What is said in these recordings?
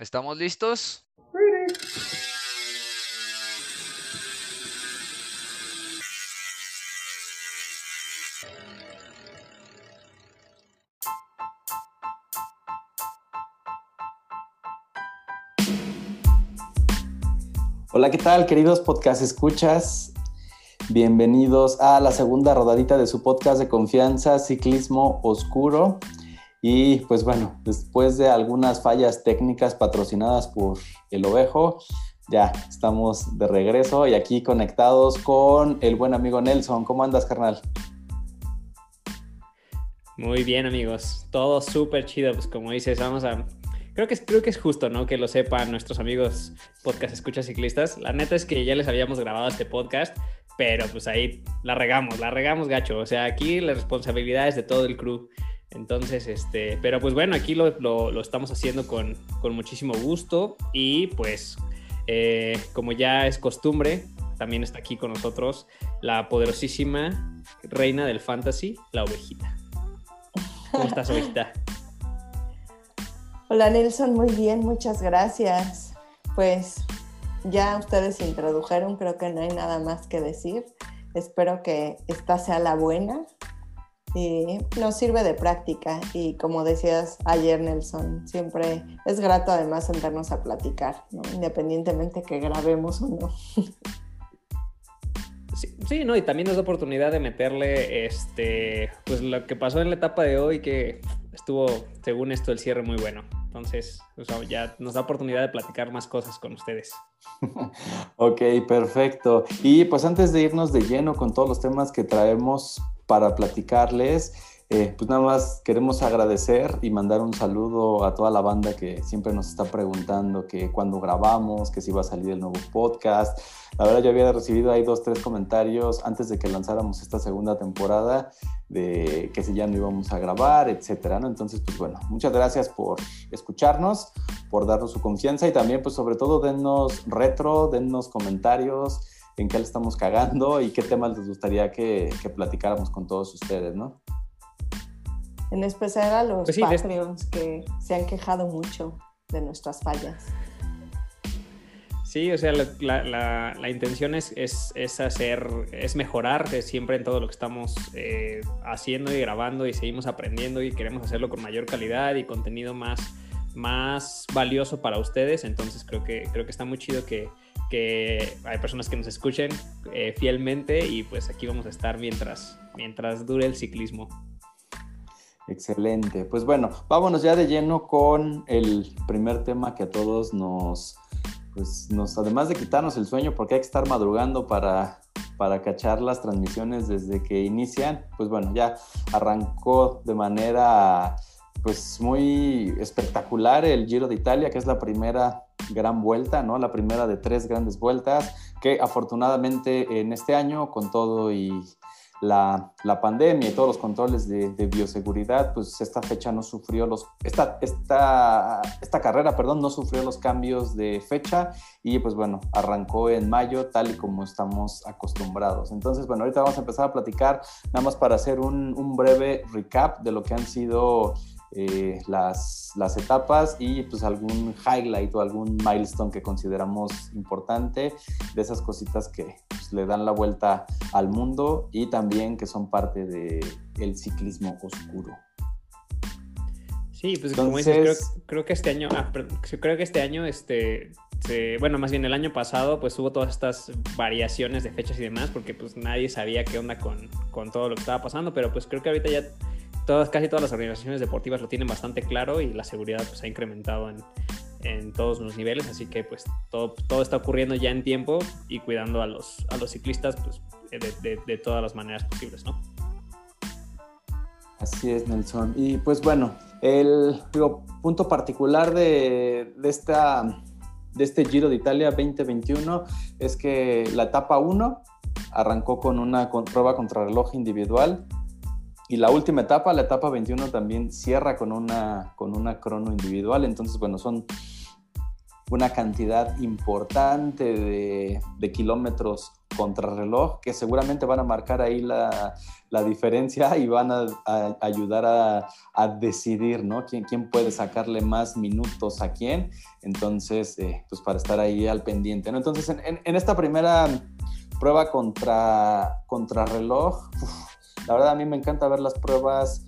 ¿Estamos listos? Hola, ¿qué tal, queridos podcast escuchas? Bienvenidos a la segunda rodadita de su podcast de confianza, Ciclismo Oscuro. Y pues bueno, después de algunas fallas técnicas patrocinadas por el Ovejo, ya estamos de regreso y aquí conectados con el buen amigo Nelson. ¿Cómo andas, carnal? Muy bien, amigos. Todo súper chido. Pues como dices, vamos a creo que, es, creo que es justo, ¿no? Que lo sepan nuestros amigos podcast escuchas ciclistas. La neta es que ya les habíamos grabado este podcast, pero pues ahí la regamos, la regamos gacho. O sea, aquí la responsabilidad es de todo el crew. Entonces, este, pero pues bueno, aquí lo, lo, estamos haciendo con, con, muchísimo gusto y pues eh, como ya es costumbre, también está aquí con nosotros la poderosísima reina del fantasy, la ovejita. ¿Cómo estás, ovejita? Hola Nelson, muy bien, muchas gracias. Pues ya ustedes introdujeron, creo que no hay nada más que decir. Espero que esta sea la buena y nos sirve de práctica. Y como decías ayer, Nelson, siempre es grato además sentarnos a platicar, independientemente que grabemos o no. Sí, sí, no, y también es la oportunidad de meterle este, pues lo que pasó en la etapa de hoy, que estuvo, según esto, el cierre muy bueno. Entonces, ya nos da oportunidad de platicar más cosas con ustedes. ok, perfecto. Y pues antes de irnos de lleno con todos los temas que traemos para platicarles, eh, pues nada más queremos agradecer y mandar un saludo a toda la banda que siempre nos está preguntando que cuando grabamos, que si va a salir el nuevo podcast. La verdad yo había recibido ahí dos, tres comentarios antes de que lanzáramos esta segunda temporada de que si ya no íbamos a grabar, etcétera, ¿no? Entonces, pues bueno, muchas gracias por escucharnos, por darnos su confianza y también, pues sobre todo, dennos retro, dennos comentarios en qué le estamos cagando y qué temas les gustaría que, que platicáramos con todos ustedes, ¿no? En especial a los pues Patreons que se han quejado mucho de nuestras fallas. Sí, o sea, la, la, intención es, es, es, hacer, es mejorar siempre en todo lo que estamos eh, haciendo y grabando y seguimos aprendiendo y queremos hacerlo con mayor calidad y contenido más, más valioso para ustedes. Entonces creo que, creo que está muy chido que, que hay personas que nos escuchen eh, fielmente y pues aquí vamos a estar mientras, mientras dure el ciclismo. Excelente. Pues bueno, vámonos ya de lleno con el primer tema que a todos nos, pues nos, además de quitarnos el sueño, porque hay que estar madrugando para, para cachar las transmisiones desde que inician, pues bueno, ya arrancó de manera pues muy espectacular el Giro de Italia, que es la primera gran vuelta, ¿no? La primera de tres grandes vueltas, que afortunadamente en este año, con todo y la, pandemia y todos los controles de, bioseguridad, pues esta fecha no sufrió los, esta, esta, esta carrera, perdón, no sufrió los cambios de fecha y pues bueno, arrancó en mayo tal y como estamos acostumbrados. Entonces, bueno, ahorita vamos a empezar a platicar, nada más para hacer un, un breve recap de lo que han sido eh, las, las, etapas y pues algún highlight o algún milestone que consideramos importante de esas cositas que pues, le dan la vuelta al mundo y también que son parte del el ciclismo oscuro. Sí, pues como dices, creo, que este año, ah, creo que este año, este, bueno, más bien el año pasado, pues hubo todas estas variaciones de fechas y demás, porque pues nadie sabía qué onda con, con todo lo que estaba pasando, pero pues creo que ahorita ya casi todas las organizaciones deportivas lo tienen bastante claro y la seguridad pues, ha incrementado en, en todos los niveles, así que pues todo, todo está ocurriendo ya en tiempo y cuidando a los, a los ciclistas pues, de, de, todas las maneras posibles, ¿no? Así es, Nelson. Y pues bueno, el punto particular de, de, esta, de este Giro de Italia 2021 es que la etapa 1 arrancó con una prueba contra reloj individual y la última etapa, la etapa 21, también cierra con una, con una crono individual. Entonces, bueno, son una cantidad importante de, kilómetros contrarreloj, que seguramente van a marcar ahí la, diferencia y van a, ayudar a, decidir, ¿no? ¿Quién, ¿Quién, puede sacarle más minutos a quién? Entonces, eh, pues para estar ahí al pendiente. Entonces, en, esta primera prueba contra, contrarreloj, la verdad a mí me encanta ver las pruebas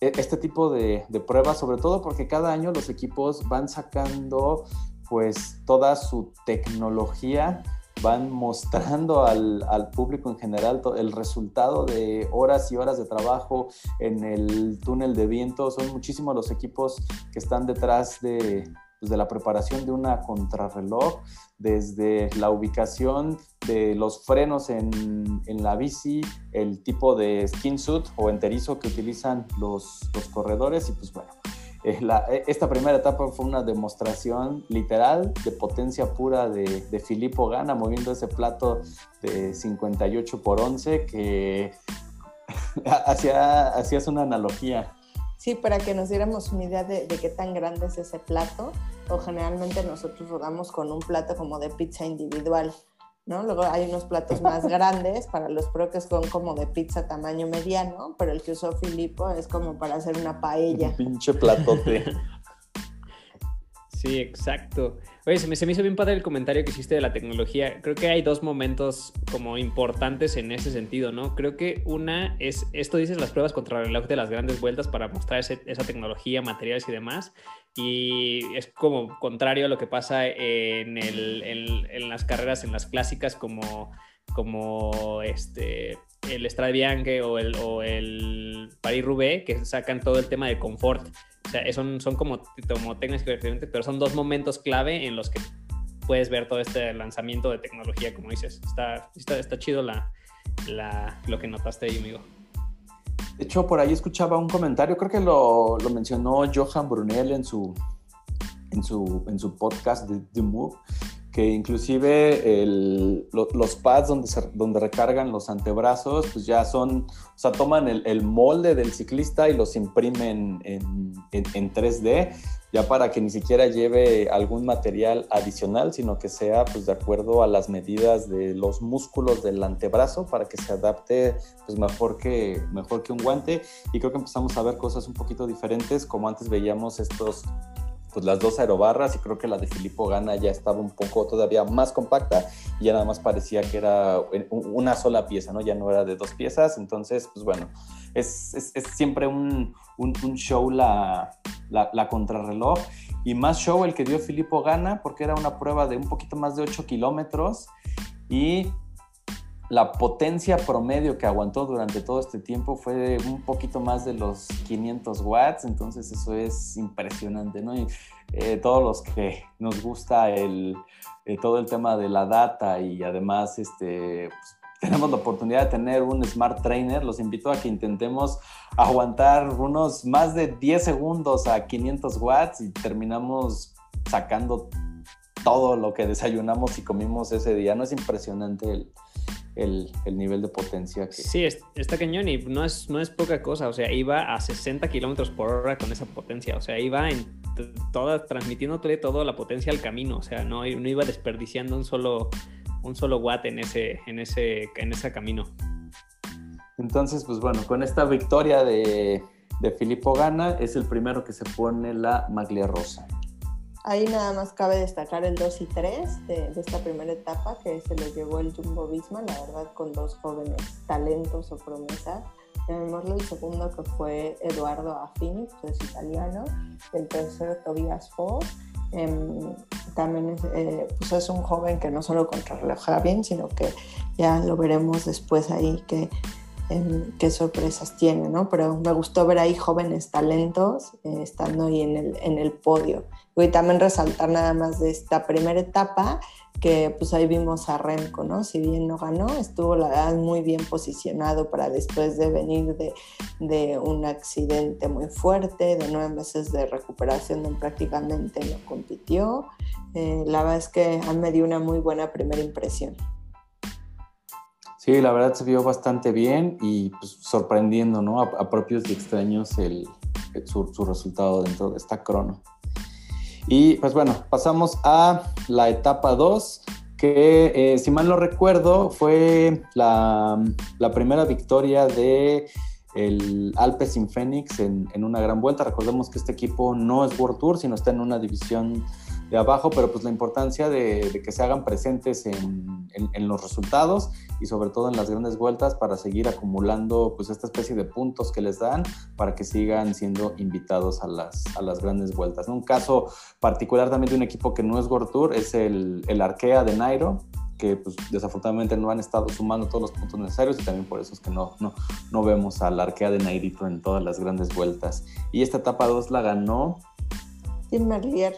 e, este tipo de, pruebas, sobre todo porque cada año los equipos van sacando pues toda su tecnología, van mostrando al, al, público en general el resultado de horas y horas de trabajo en el túnel de viento. Son muchísimos los equipos que están detrás de, pues, de la preparación de una contrarreloj, desde la ubicación de los frenos en, en, la bici, el tipo de skin suit o enterizo que utilizan los, los corredores y pues bueno, eh, eh, esta primera etapa fue una demostración literal de potencia pura de, de Filippo Gana moviendo ese plato de 58 por 11 que hacía, hacías una analogía. Sí, para que nos diéramos una idea de, de, qué tan grande es ese plato, o generalmente nosotros rodamos con un plato como de pizza individual. ¿no? Luego hay unos platos más grandes para los pro que son como de pizza tamaño mediano, pero el que usó Filippo es como para hacer una paella. Un pinche platote. Sí, exacto. Oye, se me, se me, hizo bien padre el comentario que hiciste de la tecnología. Creo que hay dos momentos como importantes en ese sentido, ¿no? Creo que una es, esto dices las pruebas contra el reloj de las grandes vueltas para mostrar esa tecnología, materiales y demás. Y es como contrario a lo que pasa en, el, en, las carreras, en las clásicas como, como este, el Strade o el, o el Paris-Roubaix, que sacan todo el tema de confort o sea, son, son como, como técnicas diferentes, pero son dos momentos clave en los que puedes ver todo este lanzamiento de tecnología, como dices. Está, está, está chido la, la, lo que notaste ahí, amigo. De hecho, por ahí escuchaba un comentario, creo que lo, lo mencionó Johan Brunel en su, en su, en su podcast de The Move, que inclusive los pads donde, donde recargan los antebrazos, pues ya son, o sea, toman el, molde del ciclista y los imprimen en, en, 3D, ya para que ni siquiera lleve algún material adicional, sino que sea pues de acuerdo a las medidas de los músculos del antebrazo para que se adapte pues mejor que, mejor que un guante. Y creo que empezamos a ver cosas un poquito diferentes, como antes veíamos estos pues las dos aerobarras y creo que la de Filippo Gana ya estaba un poco todavía más compacta y ya nada más parecía que era una sola pieza, ¿no? Ya no era de dos piezas, entonces, pues bueno, es, es, siempre un, un, un show la, la, la, contrarreloj y más show el que dio Filippo Gana porque era una prueba de un poquito más de 8 kilómetros y la potencia promedio que aguantó durante todo este tiempo fue un poquito más de los 500 watts, entonces eso es impresionante, ¿no? Y eh, todos los que nos gusta el, eh, todo el tema de la data y además este, pues, tenemos la oportunidad de tener un Smart Trainer, los invito a que intentemos aguantar unos más de 10 segundos a 500 watts y terminamos sacando todo lo que desayunamos y comimos ese día, ¿no? Es impresionante el el, nivel de potencia que... Sí, está cañón y no es, no es poca cosa, o sea, iba a 60 kilómetros por hora con esa potencia, o sea, iba en toda, transmitiéndole toda la potencia al camino, o sea, no, no iba desperdiciando un solo, un solo watt en ese, en, ese, en ese camino. Entonces, pues bueno, con esta victoria de, de Filippo Gana, es el primero que se pone la maglia rosa. Ahí nada más cabe destacar el 2 y 3 de, esta primera etapa que se lo llevó el Jumbo Visma, la verdad con dos jóvenes talentos o promesas. Llamémoslo el segundo que fue Eduardo Affini, que es italiano, el tercero Tobias Foss. Em, también eh, pues es, un joven que no solo contrarreloja bien, sino que ya lo veremos después ahí que qué sorpresas tiene, ¿no? Pero me gustó ver ahí jóvenes talentos eh, estando ahí en el, en el podio. Y también resaltar nada más de esta primera etapa, que pues ahí vimos a Remco, ¿no? Si bien no ganó, estuvo la verdad muy bien posicionado para después de venir de, de un accidente muy fuerte, de nueve meses de recuperación donde prácticamente no compitió. Eh, la verdad es que me dio una muy buena primera impresión. Sí, la verdad se vio bastante bien y pues, sorprendiendo, ¿no? A, propios y extraños el, su, su, resultado dentro de esta crono. Y pues bueno, pasamos a la etapa 2, que eh, si mal no recuerdo fue la, primera victoria de el Alpes sin Phoenix en, en, una gran vuelta. Recordemos que este equipo no es World Tour, sino está en una división de abajo, pero pues la importancia de, que se hagan presentes en, los resultados y sobre todo en las grandes vueltas para seguir acumulando pues esta especie de puntos que les dan para que sigan siendo invitados a las, a las grandes vueltas. Un caso particular también de un equipo que no es World Tour es el, el Arkea de Nairo, que pues, desafortunadamente no han estado sumando todos los puntos necesarios y también por eso es que no, no, no vemos al Arkea de Nairito en todas las grandes vueltas. Y esta etapa 2 la ganó Tim Merlier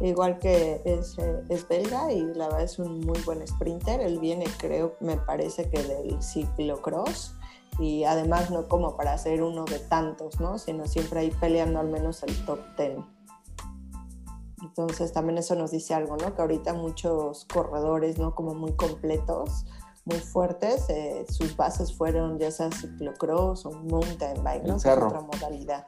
igual que es, eh, es, belga y la verdad es un muy buen sprinter. Él viene, creo, me parece que del ciclocross y además no como para ser uno de tantos, ¿no? Sino siempre ahí peleando al menos el top ten. Entonces también eso nos dice algo, ¿no? Que ahorita muchos corredores, ¿no? Como muy completos, muy fuertes, eh, sus bases fueron ya sea ciclocross o mountain bike, ¿no? otra modalidad.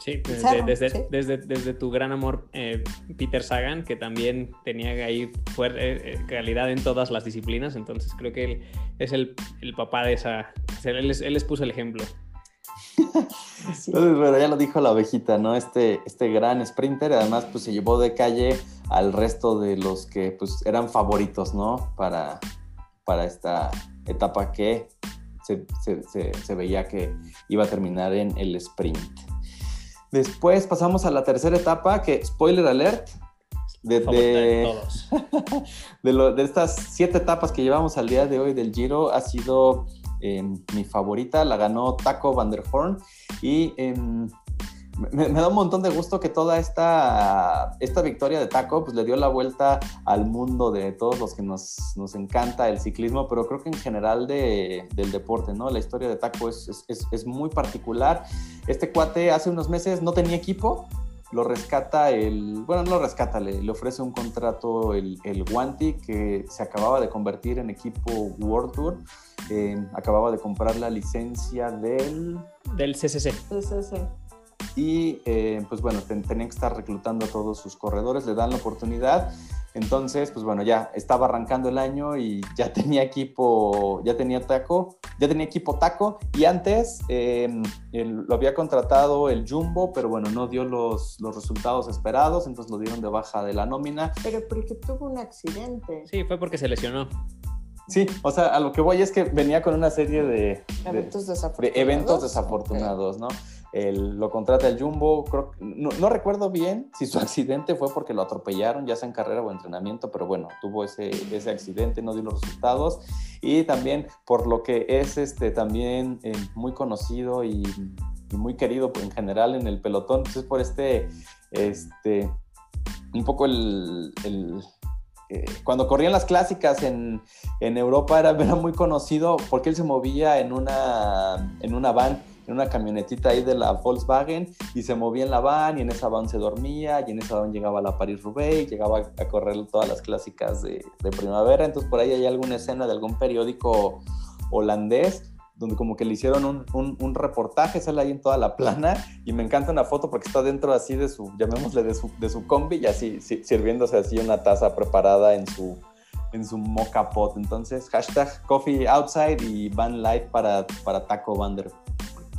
Sí, desde, desde, desde, tu gran amor, eh, Peter Sagan, que también tenía ahí fuerte, eh, calidad en todas las disciplinas, entonces creo que él es el, el papá de esa, él les, él les puso el ejemplo. Entonces, bueno, ya lo dijo la ovejita, ¿no? Este, este gran sprinter, además, pues se llevó de calle al resto de los que, pues, eran favoritos, ¿no? Para, para esta etapa que se, se, se veía que iba a terminar en el sprint. Después pasamos a la tercera etapa, que, spoiler alert, de, de, estas siete etapas que llevamos al día de hoy del Giro, ha sido em, mi favorita, la ganó Taco Van der Horn y em, me, da un montón de gusto que toda esta, esta victoria de Taco pues, le dio la vuelta al mundo de todos los que nos, nos encanta el ciclismo, pero creo que en general de, del deporte, ¿no? La historia de Taco es, es, es, muy particular. Este cuate hace unos meses no tenía equipo, lo rescata el, bueno, no lo rescata, le, le ofrece un contrato el, el, Guanti que se acababa de convertir en equipo World Tour, eh, acababa de comprar la licencia del... Del CCC. CCC y eh, pues bueno, tenían que estar reclutando a todos sus corredores, le dan la oportunidad. Entonces, pues bueno, ya estaba arrancando el año y ya tenía equipo, ya tenía taco, ya tenía equipo taco y antes em, lo había contratado el Jumbo, pero bueno, no dio los, los, resultados esperados, entonces lo dieron de baja de la nómina. Pero porque tuvo un accidente. Sí, fue porque se lesionó. Sí, o sea, a lo que voy es que venía con una serie de, eventos, desafortunados. de eventos desafortunados, ¿no? Lo contrata el Jumbo, no, recuerdo bien si su accidente fue porque lo atropellaron, ya sea en carrera o entrenamiento, pero bueno, tuvo ese, ese accidente, no dio los resultados. Y también por lo que es este, también eh, muy conocido y, muy querido en general en el pelotón, pues es por este, este, un poco el, eh, cuando corrían las clásicas en, en Europa era, era, muy conocido porque él se movía en una, en una van en una camionetita ahí de la Volkswagen y se movía en la van y en esa van se dormía y en esa van llegaba a la Paris-Roubaix, llegaba a correr todas las clásicas de, primavera, entonces por ahí hay alguna escena de algún periódico holandés donde como que le hicieron un, un, reportaje, sale ahí en toda la plana y me encanta una foto porque está dentro así de su, llamémosle de su, de su combi y así sirviéndose así una taza preparada en su, en su mocha pot. Entonces, hashtag coffee outside y van live para, para Taco Bander.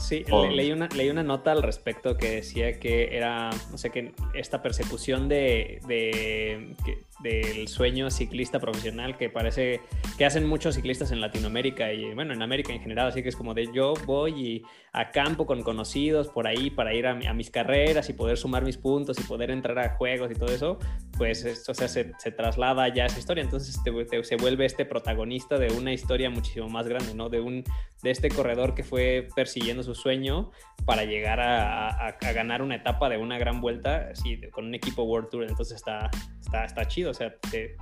Sí, leí, una, leí una nota al respecto que decía que era, no sé, que esta persecución de, de, del sueño ciclista profesional que parece que hacen muchos ciclistas en Latinoamérica y bueno, en América en general, así que es como de yo voy y a campo con conocidos por ahí para ir a, mis carreras y poder sumar mis puntos y poder entrar a juegos y todo eso, pues o sea, se, traslada ya esa historia, entonces se vuelve este protagonista de una historia muchísimo más grande, ¿no? De, un, de este corredor que fue persiguiendo su sueño para llegar a, ganar una etapa de una gran vuelta así, con un equipo World Tour, entonces está, está, está chido, o sea,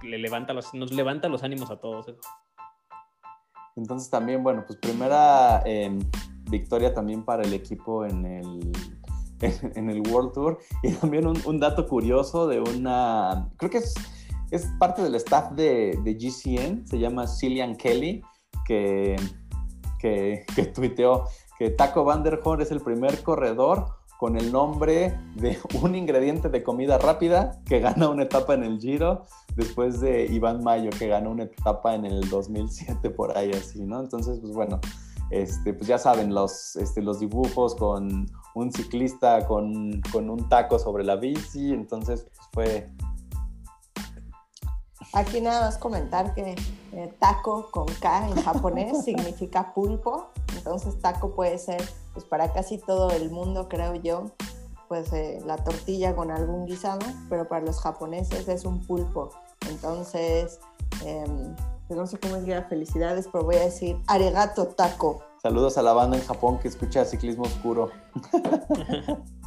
le levanta los, nos levanta los ánimos a todos. Entonces también, bueno, pues primera... Em, victoria también para el equipo en el, en el World Tour. Y también un, dato curioso de una, creo que es, es parte del staff de, de GCN, se llama Cillian Kelly, que, que, que tuiteó que Taco Van der Horn es el primer corredor con el nombre de un ingrediente de comida rápida que gana una etapa en el Giro después de Iván Mayo que ganó una etapa en el 2007 por ahí así, ¿no? Entonces, pues bueno, este, pues ya saben, los, este, los dibujos con un ciclista con, con un taco sobre la bici, entonces pues fue Aquí nada más comentar que eh, taco con K en japonés significa pulpo, entonces taco puede ser pues para casi todo el mundo creo yo, pues eh, la tortilla con algún guisado, pero para los japoneses es un pulpo, entonces pues no sé cómo es felicidades, pero voy a decir arigato taco. Saludos a la banda en Japón que escucha ciclismo oscuro.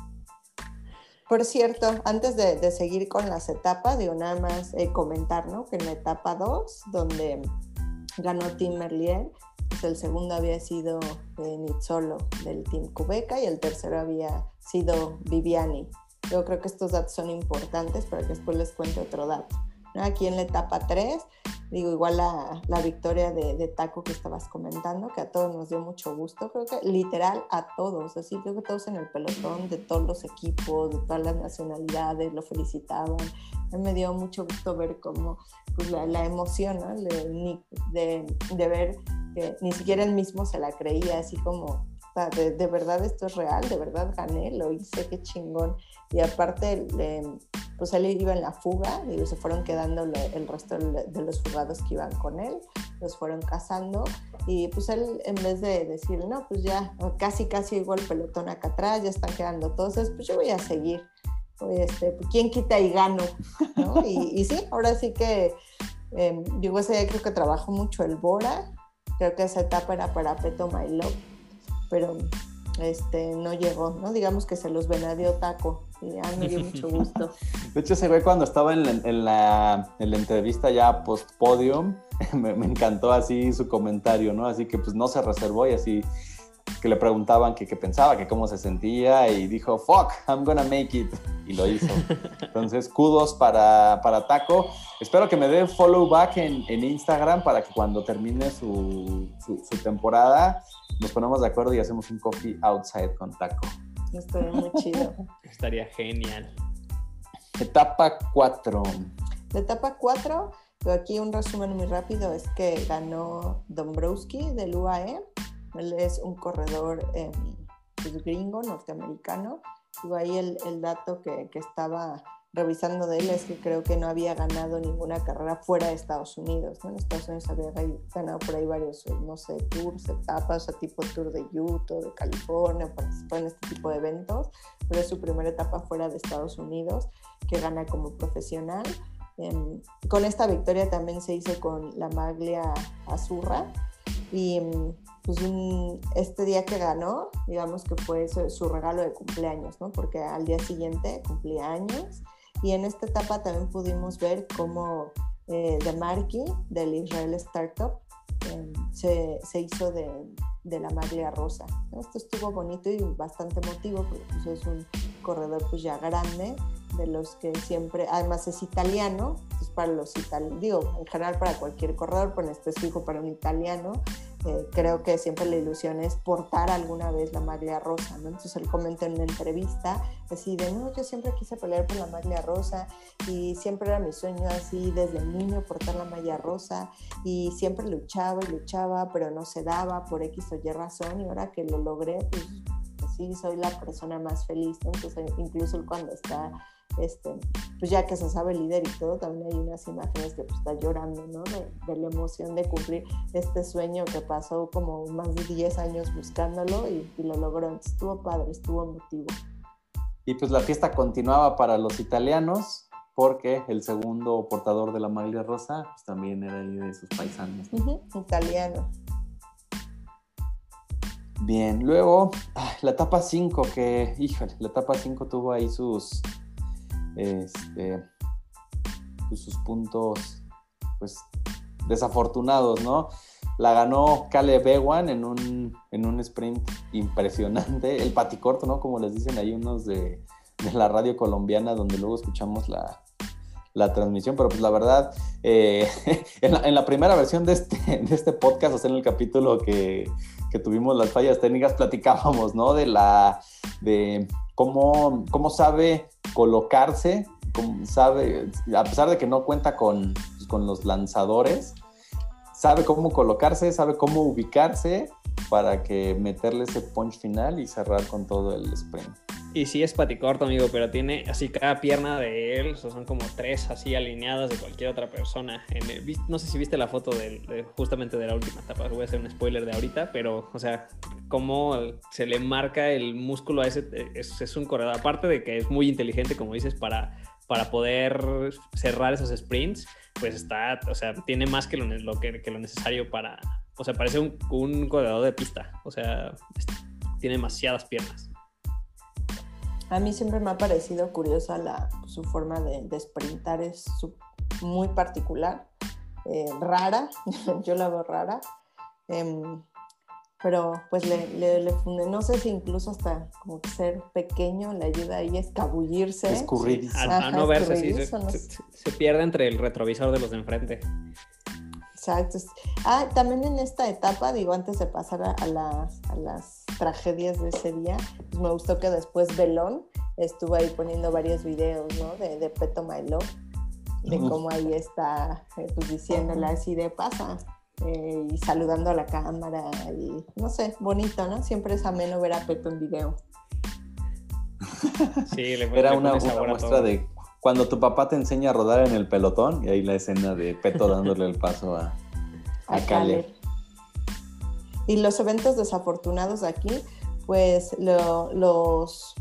Por cierto, antes de, seguir con las etapas, digo nada más eh, comentar, ¿no? Que en la etapa 2, donde ganó Tim Merlier, pues el segundo había sido eh, del Team Cubeca y el tercero había sido Viviani. Yo creo que estos datos son importantes para que después les cuente otro dato. Aquí en la etapa 3 digo, igual la, la victoria de, de, Taco que estabas comentando, que a todos nos dio mucho gusto, creo que literal a todos, así creo que todos en el pelotón, de todos los equipos, de todas las nacionalidades, lo felicitaban. me dio mucho gusto ver cómo pues, la, la emoción ¿no? de, de, de, ver que ni siquiera él mismo se la creía, así como, de, de, verdad esto es real, de verdad gané, lo hice, qué chingón. Y aparte, pues él iba en la fuga, y se fueron quedando el resto de los fugados que iban con él, los fueron cazando. Y pues él, en vez de decir, no, pues ya casi, casi igual el pelotón acá atrás, ya están quedando todos, pues yo voy a seguir. Este, ¿Quién quita y gano? ¿no? Y, sí, ahora sí que, eh, digo, ese día creo que trabajó mucho el Bora, creo que esa etapa era para Peto My Love pero este, no llegó, ¿no? Digamos que se los venadió taco y ya me dio mucho gusto. De hecho, ese güey cuando estaba en la, en la, en la entrevista ya post-podium, me, me, encantó así su comentario, ¿no? Así que pues no se reservó y así que le preguntaban qué pensaba, que cómo se sentía y dijo, fuck, I'm gonna make it. Y lo hizo. Entonces, kudos para, para Taco. Espero que me dé follow back en, en Instagram para que cuando termine su, su, temporada nos ponemos de acuerdo y hacemos un coffee outside con Taco. Estaría muy chido. Estaría genial. Etapa 4. La etapa 4, aquí un resumen muy rápido, es que ganó Dombrowski del UAE él es un corredor eh, gringo, norteamericano. Y ahí el, el dato que, que, estaba revisando de él es que creo que no había ganado ninguna carrera fuera de Estados Unidos. ¿no? En Estados Unidos había ganado por ahí varios, no sé, tours, etapas, o tipo tour de Utah, de California, participó en este tipo de eventos, pero es su primera etapa fuera de Estados Unidos que gana como profesional. Em, con esta victoria también se hizo con la Maglia Azurra y pues este día que ganó, digamos que fue su, regalo de cumpleaños, ¿no? Porque al día siguiente cumplía años y en esta etapa también pudimos ver cómo eh, Marquis del Israel Startup em, se, se, hizo de, de, la maglia rosa. Esto estuvo bonito y bastante emotivo porque pues, es un corredor pues ya grande de los que siempre, además es italiano, entonces para los italianos, digo, en general para cualquier corredor, pero en específico para un italiano, eh, creo que siempre la ilusión es portar alguna vez la maglia rosa, ¿no? Entonces él comenta en una entrevista así de, no, yo siempre quise pelear por la maglia rosa y siempre era mi sueño así desde niño portar la maglia rosa y siempre luchaba y luchaba, pero no se daba por X o Y razón y ahora que lo logré, pues, sí, soy la persona más feliz. Entonces incluso cuando está este, pues ya que se sabe líder y todo, también hay unas imágenes que pues, está llorando, ¿no? De, la emoción de cumplir este sueño que pasó como más de 10 años buscándolo y, lo logró. estuvo padre, estuvo emotivo. Y pues la fiesta continuaba para los italianos porque el segundo portador de la maglia rosa pues, también era ahí de sus paisanos. italiano. Bien, luego la etapa 5, que, híjole, la etapa 5 tuvo ahí sus, este, pues, sus puntos pues, desafortunados, ¿no? La ganó Caleb Ewan en un, en un sprint impresionante, el paticorto, ¿no? Como les dicen ahí unos de, la radio colombiana, donde luego escuchamos la, transmisión, pero pues la verdad, eh, en, la, primera versión de este, de este podcast, o sea, en el capítulo que, que tuvimos las fallas técnicas, platicábamos, ¿no? De la, de cómo, cómo sabe colocarse, cómo sabe, a pesar de que no cuenta con, con los lanzadores, sabe cómo colocarse, sabe cómo ubicarse para que meterle ese punch final y cerrar con todo el sprint. Y sí es paticorto, amigo, pero tiene así cada pierna de él, o son como tres así alineadas de cualquier otra persona. no sé si viste la foto de, justamente de la última etapa, voy a hacer un spoiler de ahorita, pero, o sea, cómo se le marca el músculo a ese, es, es un corredor, aparte de que es muy inteligente, como dices, para, para poder cerrar esos sprints, pues está, o sea, tiene más que lo, que, lo necesario para, o sea, parece un, un corredor de pista, o sea, tiene demasiadas piernas. A mí siempre me ha parecido curiosa la, su forma de, de sprintar, es muy particular, eh, rara, yo la veo rara, em, pero pues le, le, no sé si incluso hasta como que ser pequeño le ayuda ahí a escabullirse. Escurrir. A, no verse, sí, se, pierde entre el retrovisor de los de enfrente. Exacto. Ah, también en esta etapa, digo, antes de pasar a, las, a las, tragedias de ese día, pues me gustó que después Belón estuvo ahí poniendo varios videos, ¿no? De, de Peto My de cómo ahí está, eh, pues diciéndole así de pasa, eh, y saludando a la cámara, y no sé, bonito, ¿no? Siempre es ameno ver a Peto en video. Sí, le Era una, una muestra de cuando tu papá te enseña a rodar en el pelotón, y ahí la escena de Peto dándole el paso a, a, Y los eventos desafortunados aquí, pues los,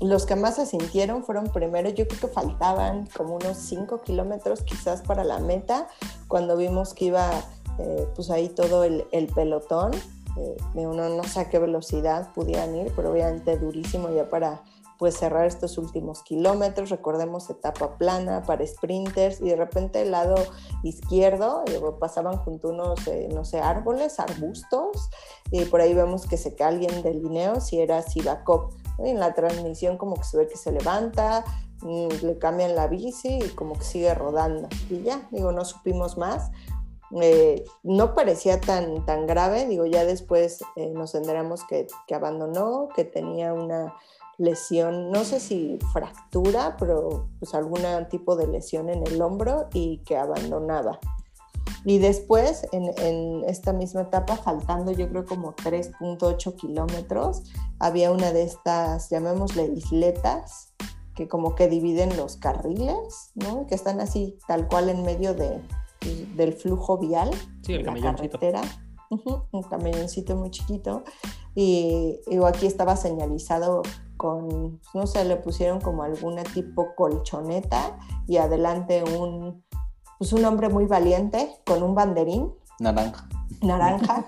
los que más se sintieron fueron primero, yo creo que faltaban como unos 5 kilómetros quizás para la meta, cuando vimos que iba eh, pues ahí todo el, pelotón, eh, uno no sé a qué velocidad pudieran ir, pero obviamente durísimo ya para pues cerrar estos últimos kilómetros. Recordemos etapa plana para sprinters y de repente el lado izquierdo eh, pasaban junto unos, eh, no sé, árboles, arbustos y por ahí vemos que se cae alguien del lineo si era Sivakov. En la transmisión como que se ve que se levanta, mm, le cambian la bici y como que sigue rodando. Y ya, digo, no supimos más. Eh, no parecía tan, tan grave, digo, ya después nos enteramos que, que abandonó, que tenía una lesión, no sé si fractura, pero pues algún tipo de lesión en el hombro y que abandonaba. Y después, en, esta misma etapa, faltando yo creo como 3.8 kilómetros, había una de estas, llamémosle isletas, que como que dividen los carriles, ¿no? Que están así tal cual en medio de, del flujo vial, sí, el la carretera. un camioncito muy chiquito. Y, y aquí estaba señalizado con, no sé, le pusieron como alguna tipo colchoneta y adelante un, pues un hombre muy valiente con un banderín. Naranja. Naranja.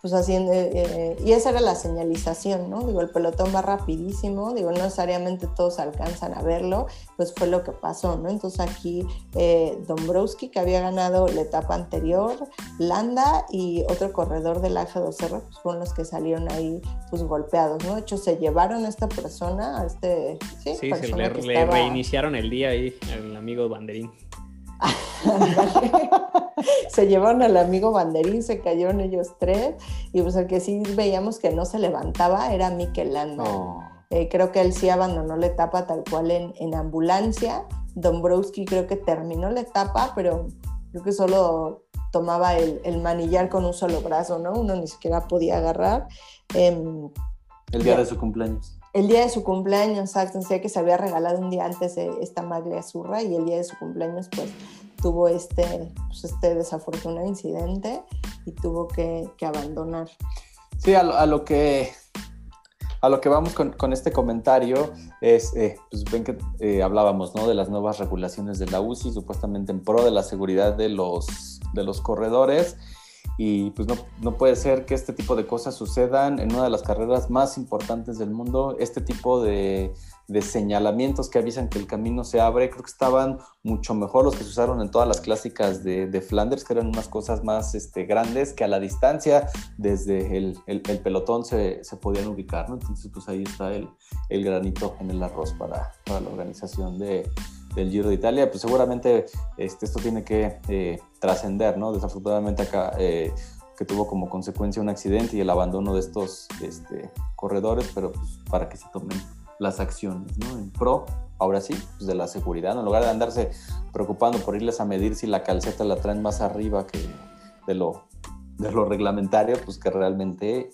Pues haciendo, eh, eh, y esa era la señalización, ¿no? Digo, el pelotón va rapidísimo, digo, no necesariamente todos alcanzan a verlo, pues fue lo que pasó, ¿no? Entonces aquí eh, Dombrowski, que había ganado la etapa anterior, Landa y otro corredor del AG2R, pues fueron los que salieron ahí, pues golpeados, ¿no? De hecho, se llevaron a esta persona, a este... Sí, sí se le, reiniciaron el día ahí, el amigo Banderín. se llevaron al amigo Banderín, se cayeron ellos tres, y pues el que sí veíamos que no se levantaba era Mikel Landa. Eh, creo que él sí abandonó la etapa tal cual en, en ambulancia. Dombrowski creo que terminó la etapa, pero creo que solo tomaba el, el, manillar con un solo brazo, ¿no? Uno ni siquiera podía agarrar. Em, el día de su cumpleaños. El día de su cumpleaños, exacto, decía que se había regalado un día antes de esta maglia azurra y el día de su cumpleaños pues tuvo este, pues, este desafortunado incidente y tuvo que, abandonar. Sí, a lo, que a lo que vamos con, este comentario es, eh, pues ven que eh, hablábamos ¿no? de las nuevas regulaciones de la UCI, supuestamente en pro de la seguridad de los, de los corredores y pues no, no, puede ser que este tipo de cosas sucedan en una de las carreras más importantes del mundo. Este tipo de, de, señalamientos que avisan que el camino se abre, creo que estaban mucho mejor los que se usaron en todas las clásicas de, de Flanders, que eran unas cosas más este, grandes que a la distancia desde el, el, pelotón se, se, podían ubicar. ¿no? Entonces pues ahí está el, el granito en el arroz para, para la organización de, del Giro de Italia, pues seguramente este, esto tiene que eh, trascender, ¿no? Desafortunadamente acá eh, que tuvo como consecuencia un accidente y el abandono de estos este, corredores, pero pues para que se tomen las acciones, ¿no? En pro, ahora sí, pues de la seguridad, ¿no? en lugar de andarse preocupando por irles a medir si la calceta la traen más arriba que de lo, de lo reglamentario, pues que realmente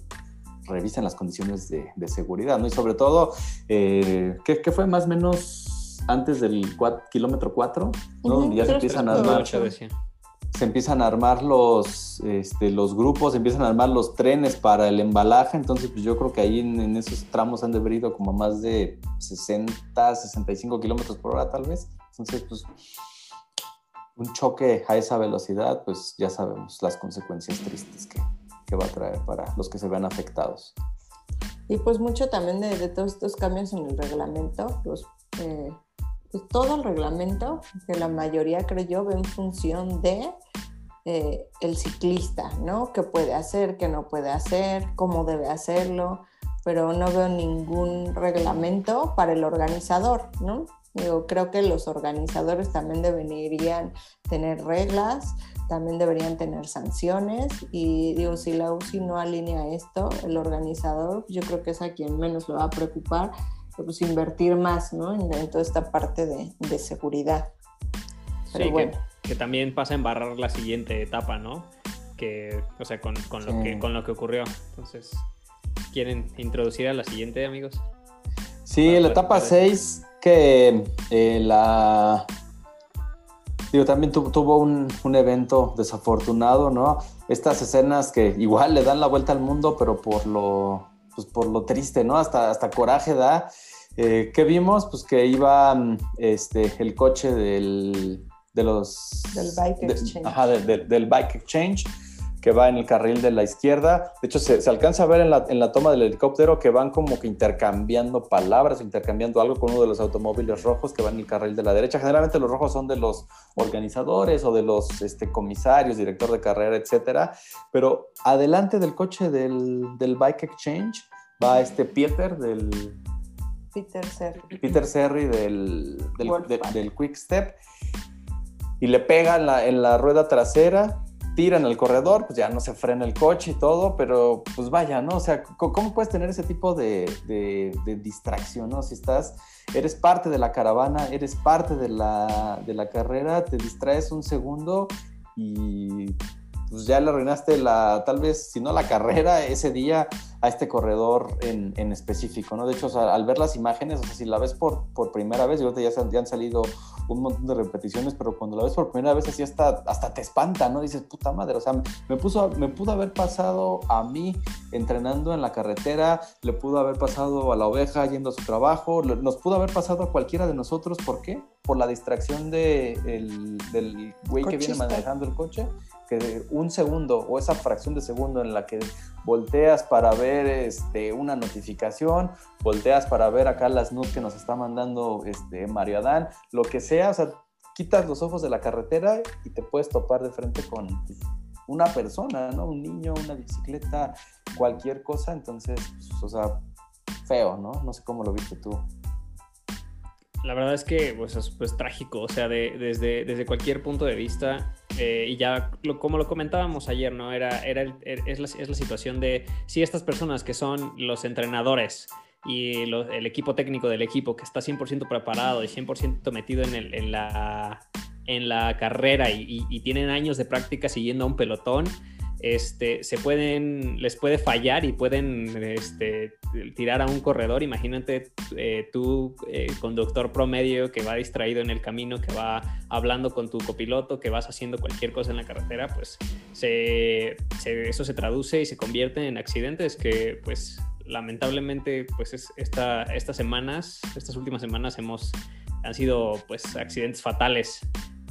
revisen las condiciones de, seguridad, ¿no? Y sobre todo, eh, ¿qué, fue más o menos antes del kilómetro 4? ¿no? ya se empiezan a armar, se empiezan a armar los, este, los grupos, se empiezan a armar los trenes para el embalaje, entonces pues yo creo que ahí en, esos tramos han de haber ido como más de 60, 65 kilómetros por hora tal vez, entonces pues un choque a esa velocidad, pues ya sabemos las consecuencias tristes que, que va a traer para los que se vean afectados. Y pues mucho también de, de todos estos cambios en el reglamento, los, eh, pues todo el reglamento, que la mayoría creo yo ve en función de eh, el ciclista, ¿no? ¿Qué puede hacer, qué no puede hacer, cómo debe hacerlo? Pero no veo ningún reglamento para el organizador, ¿no? Digo, creo que los organizadores también deberían tener reglas, también deberían tener sanciones y digo, si la UCI no alinea esto, el organizador, yo creo que es a quien menos le va a preocupar, pues invertir más ¿no? en, toda esta parte de, de seguridad. Pero bueno. que, también pasa a embarrar la siguiente etapa, ¿no? Que, o sea, con, con lo, que, con lo que ocurrió. Entonces, ¿quieren introducir a la siguiente, amigos? Sí, la etapa 6 que eh, la... Digo, también tuvo un, un, evento desafortunado, ¿no? Estas escenas que igual le dan la vuelta al mundo, pero por lo, pues por lo triste, ¿no? Hasta, hasta coraje da. Eh, ¿Qué vimos? Pues que iba este, el coche del, de los... Del Bike Exchange. ajá, del Bike Exchange que va en el carril de la izquierda. De hecho, se, alcanza a ver en la, en la, toma del helicóptero que van como que intercambiando palabras, intercambiando algo con uno de los automóviles rojos que va en el carril de la derecha. Generalmente los rojos son de los organizadores o de los este, comisarios, director de carrera, etcétera. Pero adelante del coche del, del Bike Exchange va este Peter del... Peter Serri. Peter Serri del, del, del Quick Step y le pega en la, en la rueda trasera tira en el corredor, pues ya no se frena el coche y todo, pero pues vaya, ¿no? O sea, ¿cómo puedes tener ese tipo de, de, distracción, ¿no? Si estás, eres parte de la caravana, eres parte de la, de la carrera, te distraes un segundo y pues ya le arruinaste la, tal vez, si no la carrera, ese día a este corredor en, en específico, ¿no? De hecho, al ver las imágenes, o sea, si la ves por, por primera vez, y ahorita ya, ya han salido un montón de repeticiones, pero cuando la ves por primera vez así hasta, hasta te espanta, ¿no? Dices, puta madre, o sea, me, puso, me pudo haber pasado a mí entrenando en la carretera, le pudo haber pasado a la oveja yendo a su trabajo, nos pudo haber pasado a cualquiera de nosotros, ¿por qué? Por la distracción de el, del güey que viene manejando el coche, un segundo o esa fracción de segundo en la que volteas para ver este, una notificación, volteas para ver acá las nudes que nos está mandando este, Mario Adán, lo que sea, o sea, quitas los ojos de la carretera y te puedes topar de frente con una persona, ¿no? Un niño, una bicicleta, cualquier cosa, entonces, pues, o sea, feo, ¿no? No sé cómo lo viste tú la verdad es que pues, es pues, trágico, o sea, desde, desde cualquier punto de vista, eh, y ya como lo comentábamos ayer, ¿no? Era, era es, la, es, la, situación de si estas personas que son los entrenadores y el equipo técnico del equipo que está 100% preparado y 100% metido en, el, en, la, en la carrera y, y tienen años de práctica siguiendo a un pelotón, este, se pueden, les puede fallar y pueden este, tirar a un corredor. Imagínate eh, tú, eh, conductor promedio, que va distraído en el camino, que va hablando con tu copiloto, que vas haciendo cualquier cosa en la carretera, pues eso se traduce y se convierte en accidentes que, pues, lamentablemente, pues estas semanas, estas últimas semanas hemos, han sido, pues, accidentes fatales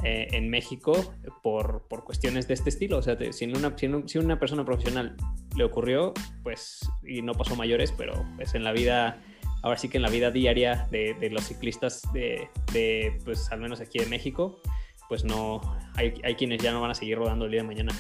eh, en México por, por, cuestiones de este estilo. O sea, si, una, si, una persona profesional le ocurrió, pues, y no pasó mayores, pero pues en la vida, ahora sí que en la vida diaria de, de los ciclistas de, de, pues al menos aquí en México, pues no, hay, hay quienes ya no van a seguir rodando el día de mañana.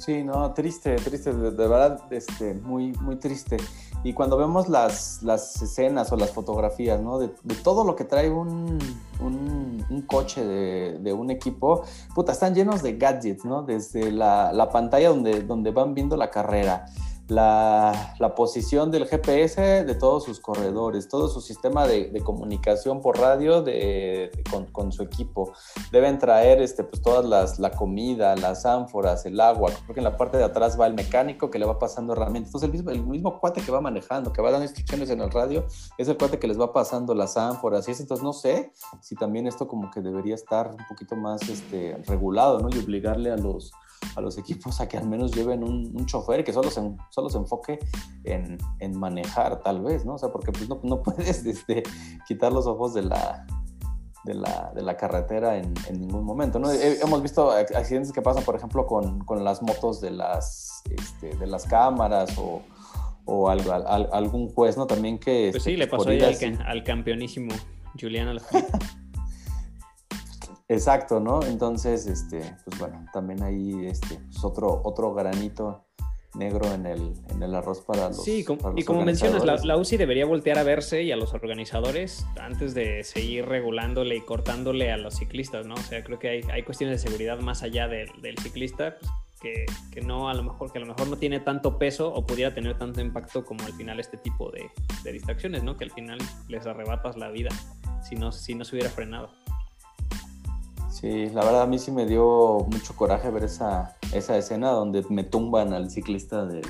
Sí, no, triste, triste, de, verdad, este, muy, muy triste. Y cuando vemos las, las escenas o las fotografías, ¿no? De, todo lo que trae un, un, coche de, de, un equipo, puta, están llenos de gadgets, ¿no? Desde la, la, pantalla donde, donde van viendo la carrera, la, posición del GPS de todos sus corredores, todo su sistema de, comunicación por radio de, con, con, su equipo. Deben traer este, pues, todas las, la comida, las ánforas, el agua, porque en la parte de atrás va el mecánico que le va pasando herramientas. Entonces el mismo, el mismo cuate que va manejando, que va dando instrucciones en el radio, es el cuate que les va pasando las ánforas y eso. Entonces no sé si también esto como que debería estar un poquito más este, regulado, ¿no? Y obligarle a los a los equipos a que al menos lleven un, un chofer que solo se, solo se enfoque en, en, manejar, tal vez, ¿no? O sea, porque pues no, no puedes este, quitar los ojos de la, de la, de la carretera en, en, ningún momento, ¿no? Hemos visto accidentes que pasan, por ejemplo, con, con las motos de las, este, de las cámaras o, o algo, al, algún juez, ¿no? También que... Pues sí, le pasó ahí al, al, campeonísimo Julián Alaphilippe. Exacto, ¿no? Entonces, este, pues bueno, también ahí este, pues otro, otro granito negro en el, en el arroz para los. Sí, para los y como mencionas, la, la, UCI debería voltear a verse y a los organizadores antes de seguir regulándole y cortándole a los ciclistas, ¿no? O sea, creo que hay, hay cuestiones de seguridad más allá de, del ciclista pues, que, que, no, a lo mejor, que a lo mejor no tiene tanto peso o pudiera tener tanto impacto como al final este tipo de, de distracciones, ¿no? Que al final les arrebatas la vida si no, si no se hubiera frenado. Sí, la verdad a mí sí me dio mucho coraje ver esa, esa escena donde me tumban al ciclista del,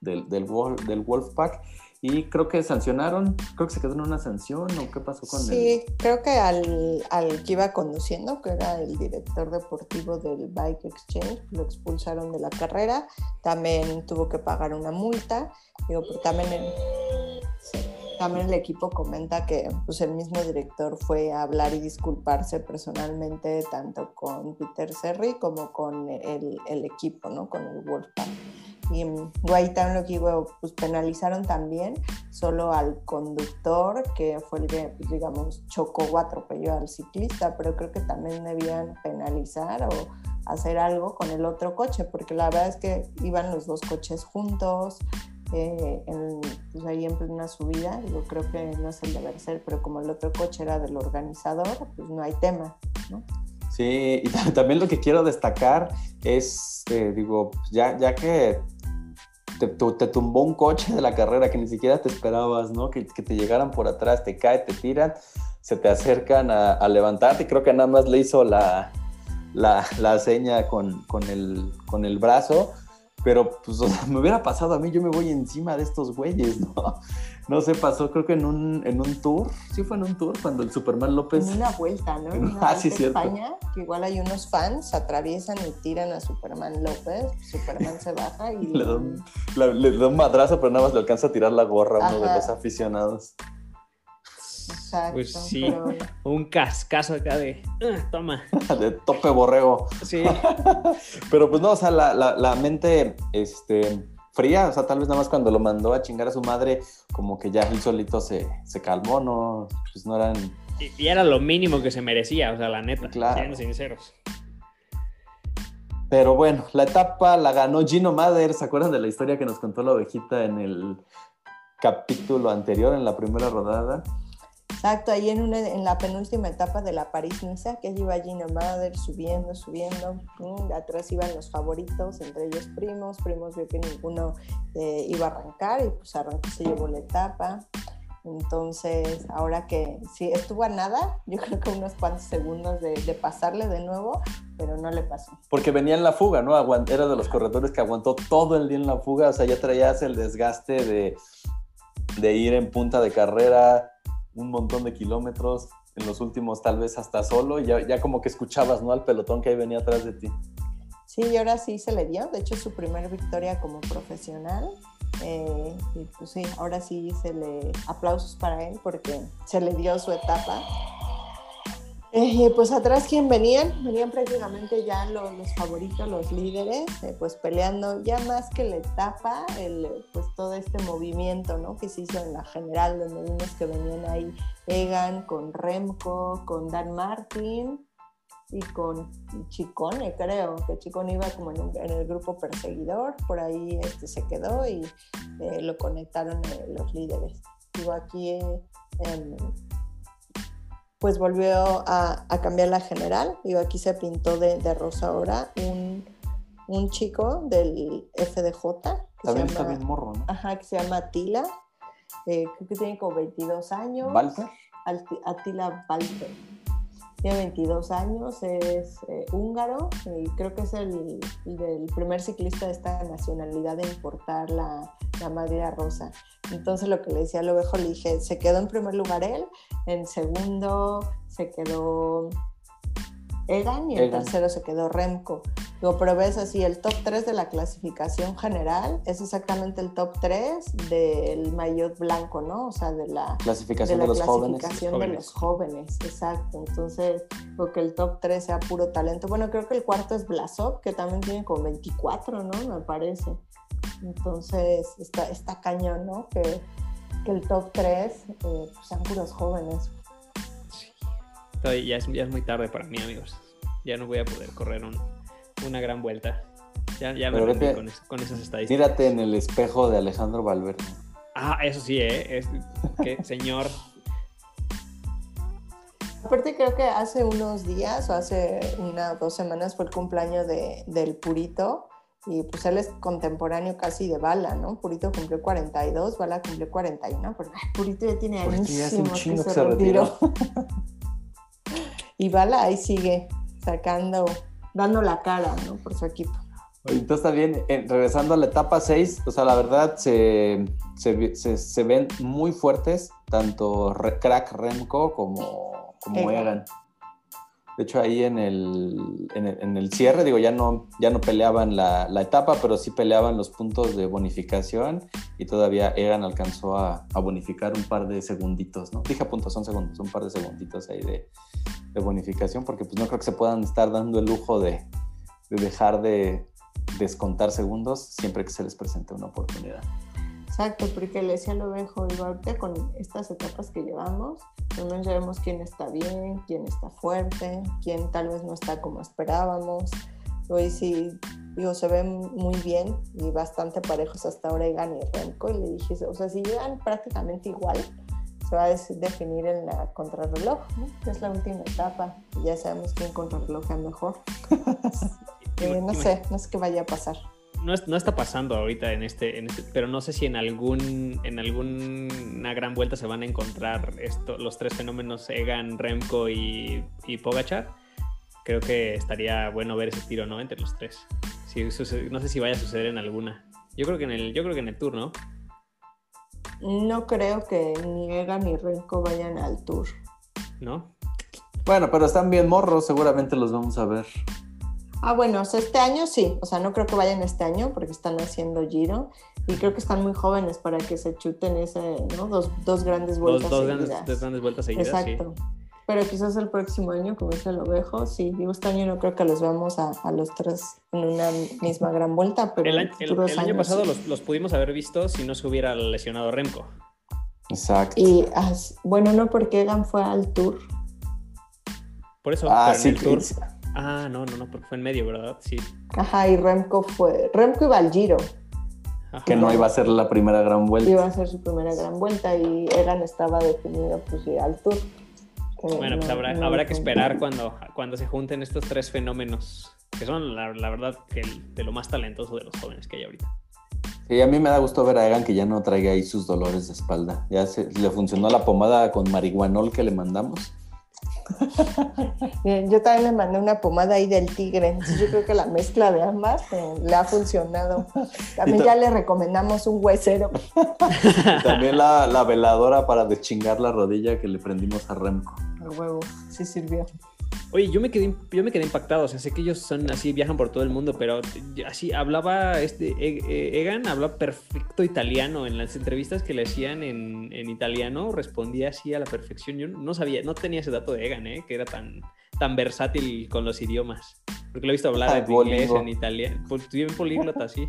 del, del, Wolf, del Wolfpack y creo que sancionaron, creo que se quedó en una sanción o qué pasó con él. Sí, creo que al, al, que iba conduciendo, que era el director deportivo del Bike Exchange, lo expulsaron de la carrera, también tuvo que pagar una multa, digo, pero también... El, también el equipo comenta que pues, el mismo director fue a hablar y disculparse personalmente tanto con Peter Serri como con el, el equipo, ¿no? con el Wolfpack. Y también lo que pues penalizaron también solo al conductor, que fue el que, pues, digamos, chocó o atropelló al ciclista, pero creo que también debían penalizar o hacer algo con el otro coche, porque la verdad es que iban los dos coches juntos, eh, en, pues ahí en plena subida, yo creo que no es el deber ser, pero como el otro coche era del organizador, pues no hay tema, ¿no? Sí, y también lo que quiero destacar es, eh, digo, ya, ya que te, te, tumbó un coche de la carrera que ni siquiera te esperabas, ¿no? Que, que te llegaran por atrás, te cae, te tiran, se te acercan a, a levantarte, creo que nada más le hizo la, la, la seña con, con, el, con el brazo, pero pues o sea, me hubiera pasado a mí, yo me voy encima de estos güeyes, ¿no? No sé, pasó creo que en un, en un tour, sí fue en un tour cuando el Superman López... En una vuelta, ¿no? En una ah, sí, cierto. España, que igual hay unos fans, atraviesan y tiran a Superman López, Superman se baja y... le, da un, le, le da un madrazo, pero nada más le alcanza a tirar la gorra a uno Ajá. de los aficionados. Exacto, Pues sí, pero- un cascazo acá de. "Ah, toma. de tope borrego. Sí, Pero pues no, o sea, la, la, la mente este, fría, o sea, tal vez nada más cuando lo mandó a chingar a su madre, como que ya él solito se, se calmó, ¿no? Pues no eran... y, y era lo mínimo que se merecía, o sea, la neta, Claro. siendo sinceros. Pero bueno, la etapa la ganó Gino Mader, ¿se acuerdan de la historia que nos contó la ovejita en el capítulo anterior, en la primera rodada? Exacto, ahí en, una, en la penúltima etapa de la París-Niza, que iba Gina Mader subiendo, subiendo, mm, atrás iban los favoritos, entre ellos Primos, Primos vio que ninguno eh, iba a arrancar y pues arrancó, se llevó la etapa. Entonces, ahora que sí, estuvo a nada, yo creo que unos cuantos segundos de, de pasarle de nuevo, pero no le pasó. Porque venía en la fuga, ¿no? Era de los corredores que aguantó todo el día en la fuga, o sea, ya traías el desgaste de, de ir en punta de carrera un montón de kilómetros, en los últimos tal vez hasta solo, y ya, ya como que escuchabas, ¿no? Al pelotón que ahí venía atrás de ti. Sí, y ahora sí se le dio, de hecho su primera victoria como profesional. Eh, y pues sí, ahora sí se le aplausos para él porque se le dio su etapa. Eh, pues atrás, ¿quién venían? Venían prácticamente ya los, favoritos, los líderes, eh, pues peleando ya más que la etapa, el, pues todo este movimiento ¿no? que se hizo en la general, donde vimos que venían ahí Egan con Remco, con Dan Martin y con Chicone, creo, que Chicone iba como en, en el grupo perseguidor, por ahí este, se quedó y eh, lo conectaron los líderes. Digo, aquí eh, pues volvió a, a, cambiar la general, digo, aquí se pintó de, de rosa ahora un, un chico del FDJ, que También se está llama, bien morro, ¿no? ajá, que se llama Atila. Eh, creo que tiene como 22 años. ¿Walter? Attila Walter. Tiene 22 años, es eh, húngaro y creo que es el, el primer ciclista de esta nacionalidad de importar la, la madera rosa. Entonces lo que le decía al ovejo, le dije, se quedó en primer lugar él, en segundo se quedó Egan y en Egan. tercero se quedó Remco. Digo, pero ves así, el top 3 de la clasificación general es exactamente el top 3 del maillot blanco, ¿no? O sea, de la, Clasificación de de, la los jóvenes. clasificación de jóvenes. los jóvenes, exacto. Entonces, creo que el top 3 sea puro talento. Bueno, creo que el cuarto es Blasov, que también tiene como 24, ¿no? Me parece. Entonces, está, está cañón, ¿no? Que, que el top 3 eh, pues, sean puros jóvenes. Estoy- ya, es, ya es muy tarde para mí, amigos. Ya no voy a poder correr un- una gran vuelta. Ya, ya me rendí con, es- con esas estadísticas. Mírate en el espejo de Alejandro Valverde. Ah, eso sí, ¿eh? Es, que, señor. Aparte creo que hace unos días o hace una o dos semanas fue el cumpleaños de, del Purito y pues él es contemporáneo casi de Bala, ¿no? Purito cumplió 42, Bala cumplió 41, pero ay, Purito ya tiene Purito ya hace un añísimos chingo que que se se retiró. y Bala ahí sigue sacando, dando la cara, ¿no? Por su equipo. Entonces también, eh, regresando a la etapa 6, o sea, la verdad se, se, se- se ven muy fuertes, tanto Re- Crack Remco como, como Egan. Egan. De hecho, ahí en el, en el, en el cierre, digo, ya no, ya no peleaban la, etapa, pero sí peleaban los puntos de bonificación y todavía Egan alcanzó a, a bonificar un par de segunditos, ¿no? Dije puntos, son segundos, un par de segunditos ahí de, de bonificación, porque pues no creo que se puedan estar dando el lujo de, de dejar de descontar segundos siempre que se les presente una oportunidad. Exacto, porque le decía al ovejo, digo, ahorita con estas etapas que llevamos, al menos ya vemos quién está bien, quién está fuerte, quién tal vez no está como esperábamos. Hoy sí, digo, se ven muy bien y bastante parejos hasta ahora Egan y Remco. Y le dije, o sea, si llegan prácticamente igual, se va a definir en la contrarreloj, ¿no? Es la última etapa y ya sabemos quién contrarreloja mejor. Eh, no sé, no sé qué vaya a pasar. No, es- no está pasando ahorita en este, en este, pero no sé si en algún, en alguna gran vuelta se van a encontrar esto, los tres fenómenos Egan, Remco y, y Pogachar. Creo que estaría bueno ver ese tiro, ¿no? Entre los tres. Si sucede- no sé si vaya a suceder en alguna. Yo creo que en el, yo creo que en el tour, ¿no? No creo que ni Egan ni Remco vayan al tour. ¿No? Bueno, pero están bien morros, seguramente los vamos a ver. Ah, bueno, o sea, este año sí, o sea, no creo que vayan este año porque están haciendo Giro y creo que están muy jóvenes para que se chuten ese, ¿no? Dos, dos grandes Dos, vueltas dos seguidas. grandes, dos grandes vueltas seguidas, Exacto. Pero quizás el próximo año, como dice el ovejo, sí, digo, este año no creo que los veamos a, a los tres en una misma gran vuelta, pero El, año- el- futuros el año años pasado sí. los, los pudimos haber visto si no se hubiera lesionado Remco. Exacto. Y, bueno, no porque Egan fue al tour. Por eso, ah, pero en sí, el tour. que- Ah, no, no, no, porque fue en medio, ¿verdad? Sí. Ajá, y Remco fue, Remco iba al Giro, Ajá. que no iba a ser la primera gran vuelta. iba a hacer su primera gran vuelta y Egan estaba definido pues ir al tour. Que Bueno, pues no- habrá, no habrá que esperar cuando, cuando se junten estos tres fenómenos, que son la, la verdad que el- de lo más talentoso de los jóvenes que hay ahorita. Sí, a mí me da gusto ver a Egan que ya no traiga ahí sus dolores de espalda. Ya se, le funcionó la pomada con marihuanol que le mandamos. Bien, yo también le mandé una pomada ahí del tigre, entonces yo creo que la mezcla de ambas eh, le ha funcionado. También ya le recomendamos un huesero. Y también la, la veladora para deschingar la rodilla que le prendimos a Remco. A huevo, sí sirvió. Oye, yo me quedé, yo me quedé impactado. O sea, sé que ellos son así, viajan por todo el mundo, pero así hablaba este E- E- Egan, hablaba perfecto italiano en las entrevistas que le hacían en, en italiano, respondía así a la perfección. Yo no sabía, no tenía ese dato de Egan, ¿eh? que era tan, tan versátil con los idiomas. Porque lo he visto hablar Ay, en inglés, en italiano. Pues bien políglota, sí.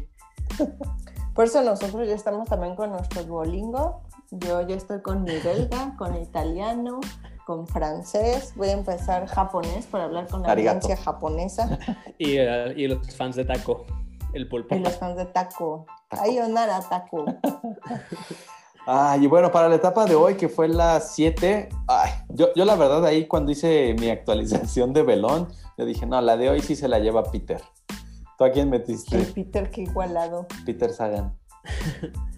Por eso nosotros ya estamos también con nuestro Duolingo. Yo ya estoy con mi belga, con italiano, con francés. Voy a empezar japonés para hablar con la Arigato. audiencia japonesa Y, eh, y los fans de Taco, el pulpo. y los fans de taco. Ayonara taco. Ay, y bueno, para la etapa de hoy, que fue la 7, ay, yo, yo la verdad ahí cuando hice mi actualización de Belón, yo dije, no, la de hoy sí se la lleva Peter. ¿Tú a quién metiste? El Peter que igualado. Peter Sagan.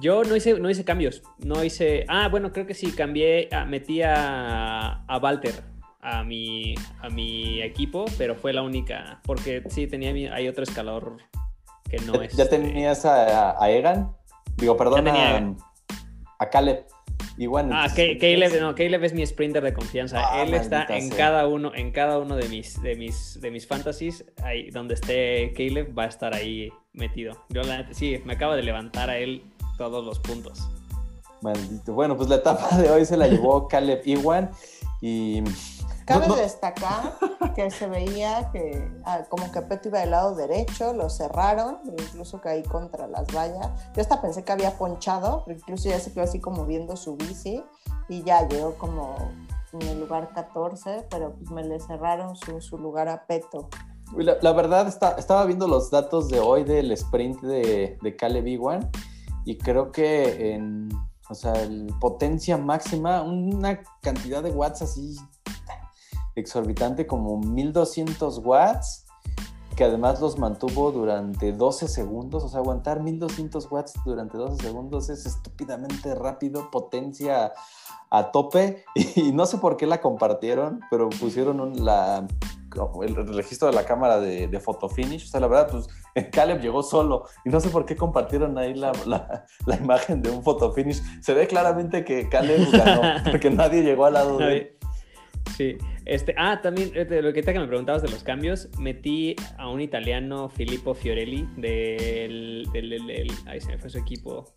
Yo no hice, no hice cambios. No hice. Ah, bueno, creo que sí, cambié. Ah, metí a, a Walter a mi, a mi equipo, pero fue la única. Porque sí, tenía hay otro escalador que no es. ¿Ya tenías a, a Egan? Digo, perdón, a, a Caleb. Y bueno, ah, Caleb, no, Caleb es mi sprinter de confianza. Ah, Él está en cada uno, en cada uno de mis, de mis, de mis fantasies. Ahí donde esté Caleb va a estar ahí metido. Yo sí, me acaba de levantar a él todos los puntos. Maldito. Bueno, pues la etapa de hoy se la llevó Caleb Iwan y Cabe destacar que se veía que ah, como que Peto iba del lado derecho, lo cerraron, incluso caí contra las vallas. Yo hasta pensé que había ponchado, incluso ya se quedó así como viendo su bici y ya llegó como en el lugar 14, pero pues me le cerraron su, lugar a Peto. La, verdad, está, estaba viendo los datos de hoy del sprint de, de Caleb Iwan y creo que en, o sea, el potencia máxima, una cantidad de watts así exorbitante como 1200 watts, que además los mantuvo durante 12 segundos, o sea, aguantar 1200 watts durante 12 segundos es estúpidamente rápido, potencia a tope, y no sé por qué la compartieron, pero pusieron la, el registro de la cámara de, de photo finish, o sea, la verdad, pues Caleb llegó solo y no sé por qué compartieron ahí la, la, imagen de un photo finish. Se ve claramente que Caleb ganó, porque nadie llegó al lado de él. Sí, este, ah, también este, lo que te que me preguntabas de los cambios, metí a un italiano, Filippo Fiorelli, del, del, ahí se me fue su equipo.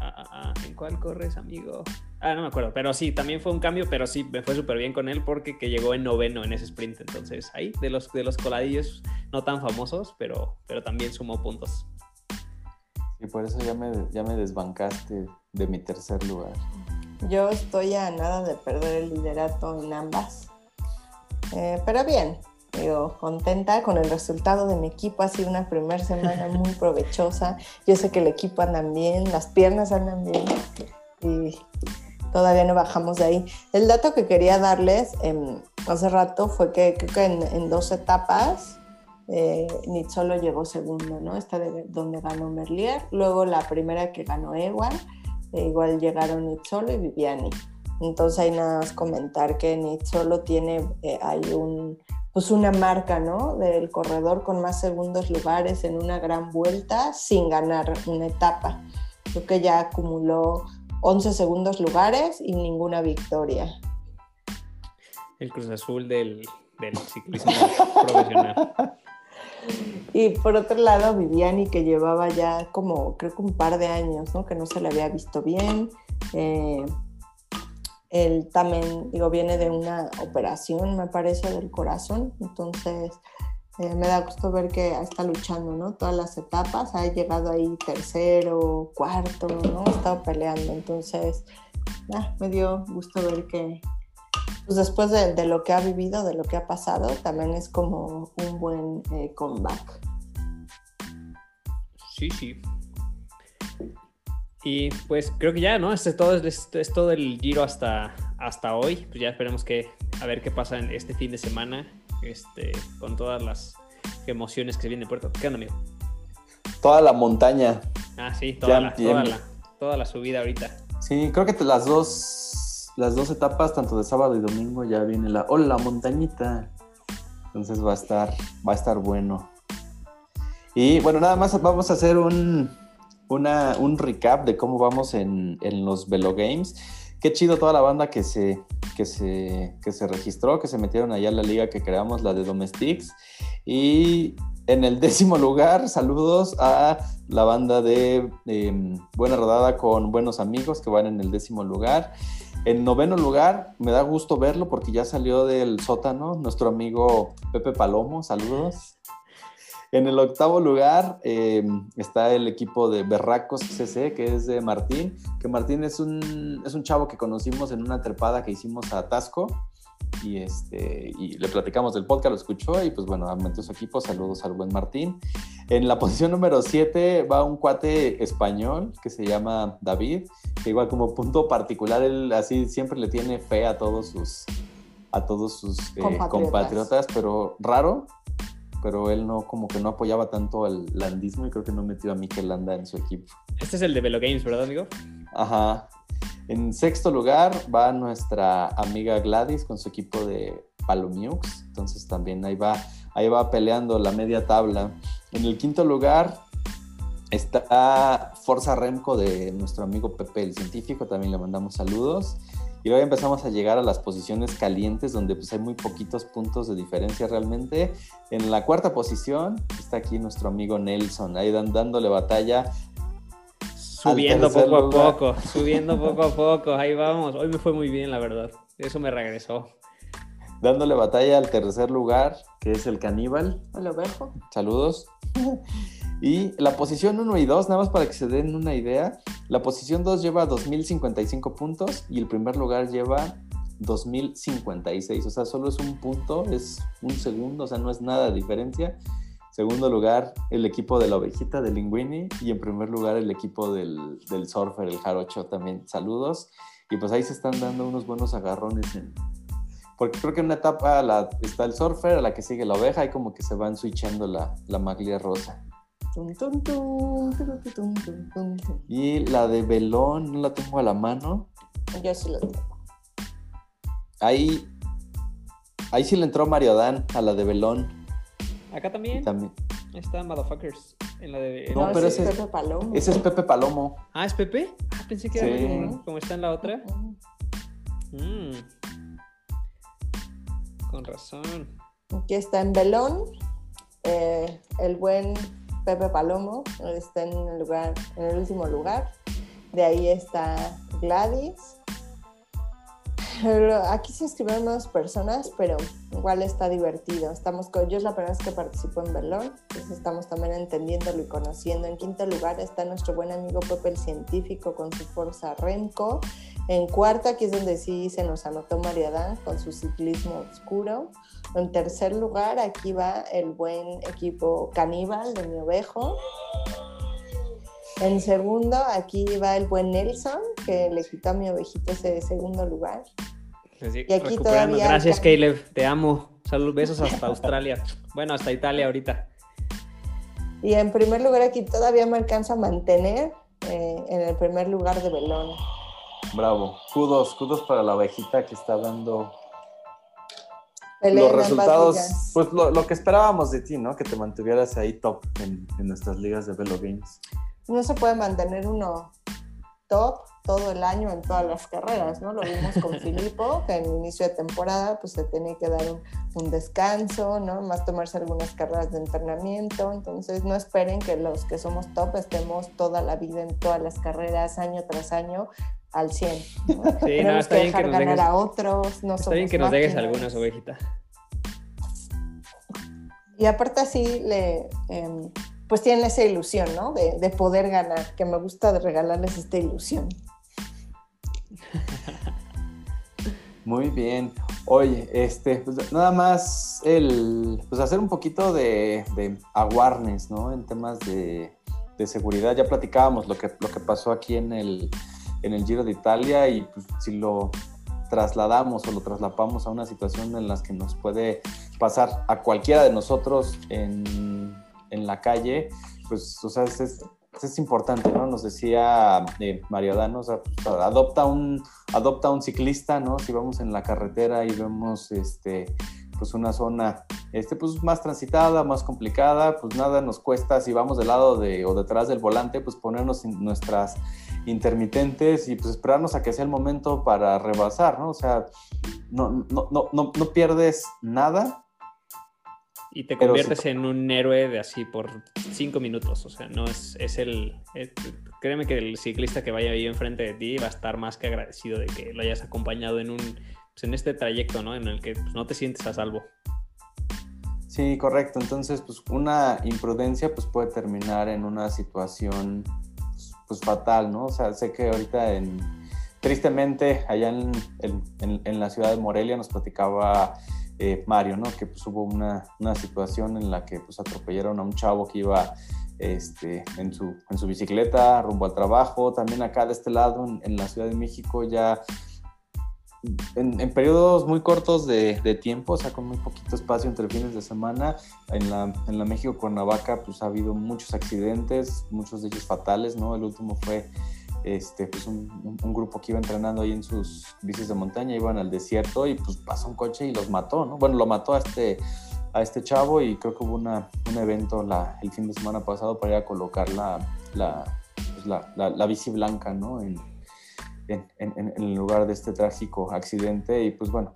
Ah, ah, ah, ¿En cuál corres, amigo? Ah, no me acuerdo, pero sí, también fue un cambio, pero sí, me fue súper bien con él porque que llegó en noveno en ese sprint, entonces ahí, de los, de los coladillos no tan famosos, pero, pero también sumó puntos. Y por eso ya me, ya me desbancaste de mi tercer lugar. Yo estoy a nada de perder el liderato en ambas. Eh, pero bien, digo, contenta con el resultado de mi equipo. Ha sido una primera semana muy provechosa. Yo sé que el equipo anda bien, las piernas andan bien y todavía no bajamos de ahí. El dato que quería darles em, hace rato fue que creo que en, dos etapas eh, llegó segundo, ¿no? Esta de donde ganó Merlier, luego la primera que ganó Ewan e igual llegaron Nitzolo y Viviani. Entonces hay nada más comentar que Nitzolo tiene, eh, hay un, pues una marca, ¿no? Del corredor con más segundos lugares en una gran vuelta sin ganar una etapa. Creo que ya acumuló 11 segundos lugares y ninguna victoria. El Cruz Azul del, del ciclismo profesional. Y por otro lado, Viviani, que llevaba ya como, creo que un par de años, ¿no? Que no se le había visto bien. Eh, él también, digo, viene de una operación, me parece, del corazón. Entonces, eh, me da gusto ver que está luchando, ¿no? Todas las etapas. Ha llegado ahí tercero, cuarto, ¿no? Ha estado peleando. Entonces, me dio gusto ver que, pues después de, lo que ha vivido, de lo que ha pasado, también es como un buen eh, comeback. Sí, sí. Y pues creo que ya, ¿no? Este es todo, este es todo el giro hasta, hasta hoy. Pues ya esperemos que a ver qué pasa en este fin de semana, este, con todas las emociones que se vienen de Puerto. ¿Qué onda, amigo? Toda la montaña. Ah, sí, toda, la, toda, la, toda la subida ahorita. Sí, creo que las dos las dos etapas, tanto de sábado y domingo, ya viene la hola montañita. Entonces va a estar, va a estar bueno. Y bueno, nada más vamos a hacer un, un recap de cómo vamos en, los Velo Games. Qué chido toda la banda que se, que se, que se registró, que se metieron allá en la liga que creamos, la de Domestics. Y en el décimo lugar, saludos a la banda de Buena Rodada con Buenos Amigos que van en el décimo lugar. En noveno lugar, me da gusto verlo porque ya salió del sótano nuestro amigo Pepe Palomo, saludos. En el octavo lugar em, está el equipo de Berracos CC, que es de Martín, que Martín es un, es un chavo que conocimos en una trepada que hicimos a Tasco y, este, y le platicamos del podcast, lo escuchó y pues bueno, aumentó su equipo, saludos al buen Martín. En la posición número 7 va un cuate español que se llama David, que igual como punto particular, él así siempre le tiene fe a todos sus, a todos sus eh, compatriotas. pero raro, pero él no, como que no apoyaba tanto al landismo y creo que no metió a Mikel Landa en su equipo. Este es el de Velo Games, ¿verdad, amigo? Ajá. En sexto lugar va nuestra amiga Gladys con su equipo de Palomiux. Entonces también ahí va, ahí va peleando la media tabla. En el quinto lugar está Forza Remco de nuestro amigo Pepe el científico. También le mandamos saludos. Y luego empezamos a llegar a las posiciones calientes donde pues hay muy poquitos puntos de diferencia realmente. En la cuarta posición está aquí nuestro amigo Nelson, ahí dándole batalla Subiendo poco a poco, subiendo poco a poco, ahí vamos. Hoy me fue muy bien, la verdad. Eso me regresó. Dándole batalla al tercer lugar, que es el caníbal. Hola, Berjo. Saludos. Y la posición 1 y 2, nada más para que se den una idea, la posición 2 lleva 2.055 puntos y el primer lugar lleva 2.056. O sea, solo es un punto, es un segundo, o sea, no es nada de diferencia. Segundo lugar, el equipo de la ovejita de Linguini. Y en primer lugar, el equipo del, del surfer, el Jarocho también. Saludos. Y pues ahí se están dando unos buenos agarrones. En... Porque creo que en una etapa la, está el surfer, a la que sigue la oveja, y como que se van switchando la, la maglia rosa. Y la de Belón, no la tengo a la mano. Yo sí la tengo. Ahí, ahí sí le entró Mario Dan a la de Belón. Acá también. también. Está Motherfuckers. En la de. No, pero ese, es Pepe Palomo. Ese es Pepe Palomo. Ah, ¿es Pepe? Ah, pensé que era como, está en la otra. Mm. Con razón. Aquí está en Belón. Eh, el buen Pepe Palomo está en el lugar, en el último lugar. De ahí está Gladys. Aquí se inscribieron más personas, pero igual está divertido. Estamos con, yo es la primera vez que participo en entonces estamos también entendiéndolo y conociendo. En quinto lugar está nuestro buen amigo Pepe el científico con su Forza Remco. En cuarta, aquí es donde sí se nos anotó María Dan con su ciclismo oscuro. En tercer lugar, aquí va el buen equipo caníbal de mi ovejo. En segundo, aquí va el buen Nelson, que le quitó a mi ovejito ese segundo lugar. Y aquí todavía Gracias, Caleb. Te amo. Saludos, besos hasta Australia. Bueno, hasta Italia ahorita. Y en primer lugar, aquí todavía me alcanza a mantener eh, en el primer lugar de Belón. Bravo. Kudos, kudos para la ovejita que está dando los resultados, pues lo, que esperábamos de ti, ¿no? Que te mantuvieras ahí top en, en nuestras ligas de Velo Games no se puede mantener uno top todo el año en todas las carreras, ¿no? Lo vimos con Filippo, que en inicio de temporada pues se tenía que dar un, descanso, ¿no? Más tomarse algunas carreras de entrenamiento, entonces no esperen que los que somos top estemos toda la vida en todas las carreras, año tras año, al 100. ¿no? Sí, no, está que bien dejar que ganar a otros, no Está bien que nos dejes algunas ovejitas. Y aparte así le... Em, pues tienen esa ilusión, ¿no? De, poder ganar, que me gusta regalarles esta ilusión. Muy bien. Oye, este, pues nada más el, pues hacer un poquito de, de awareness, ¿no? En temas de, seguridad. Ya platicábamos lo que, lo que pasó aquí en el, en el Giro de Italia y pues, si lo trasladamos o lo traslapamos a una situación en la que nos puede pasar a cualquiera de nosotros en en la calle, pues, o sea, es, importante, ¿no? Nos decía eh, Mario o sea, pues, adopta, un, adopta un ciclista, ¿no? Si vamos en la carretera y vemos, este, pues una zona este, pues, más transitada, más complicada, pues nada nos cuesta si vamos del lado de, o detrás del volante, pues ponernos nuestras intermitentes y pues esperarnos a que sea el momento para rebasar, ¿no? O sea, no, no, no, no pierdes nada y te conviertes en un héroe de así por cinco minutos. O sea, no es, es el. créeme que el ciclista que vaya ahí enfrente de ti va a estar más que agradecido de que lo hayas acompañado en un. Pues, en este trayecto, ¿no? En el que pues, no te sientes a salvo. Sí, correcto. Entonces, pues una imprudencia pues puede terminar en una situación pues, pues fatal, ¿no? O sea, sé que ahorita en tristemente allá en, en, en la ciudad de Morelia nos platicaba eh, Mario, ¿no? Que pues hubo una, una, situación en la que pues atropellaron a un chavo que iba este, en, su, en su bicicleta rumbo al trabajo. También acá de este lado, en, la Ciudad de México, ya en, periodos muy cortos de, tiempo, o sea, con muy poquito espacio entre fines de semana. En la, en la México Cuernavaca, pues ha habido muchos accidentes, muchos de ellos fatales, ¿no? El último fue este, pues un, grupo que iba entrenando ahí en sus bicis de montaña, iban al desierto y pues pasó un coche y los mató, ¿no? Bueno, lo mató a este, a este chavo y creo que hubo una, un evento el fin de semana pasado para ir a colocar la, la, pues la bici blanca, ¿no? En, en, en, el lugar de este trágico accidente y pues bueno,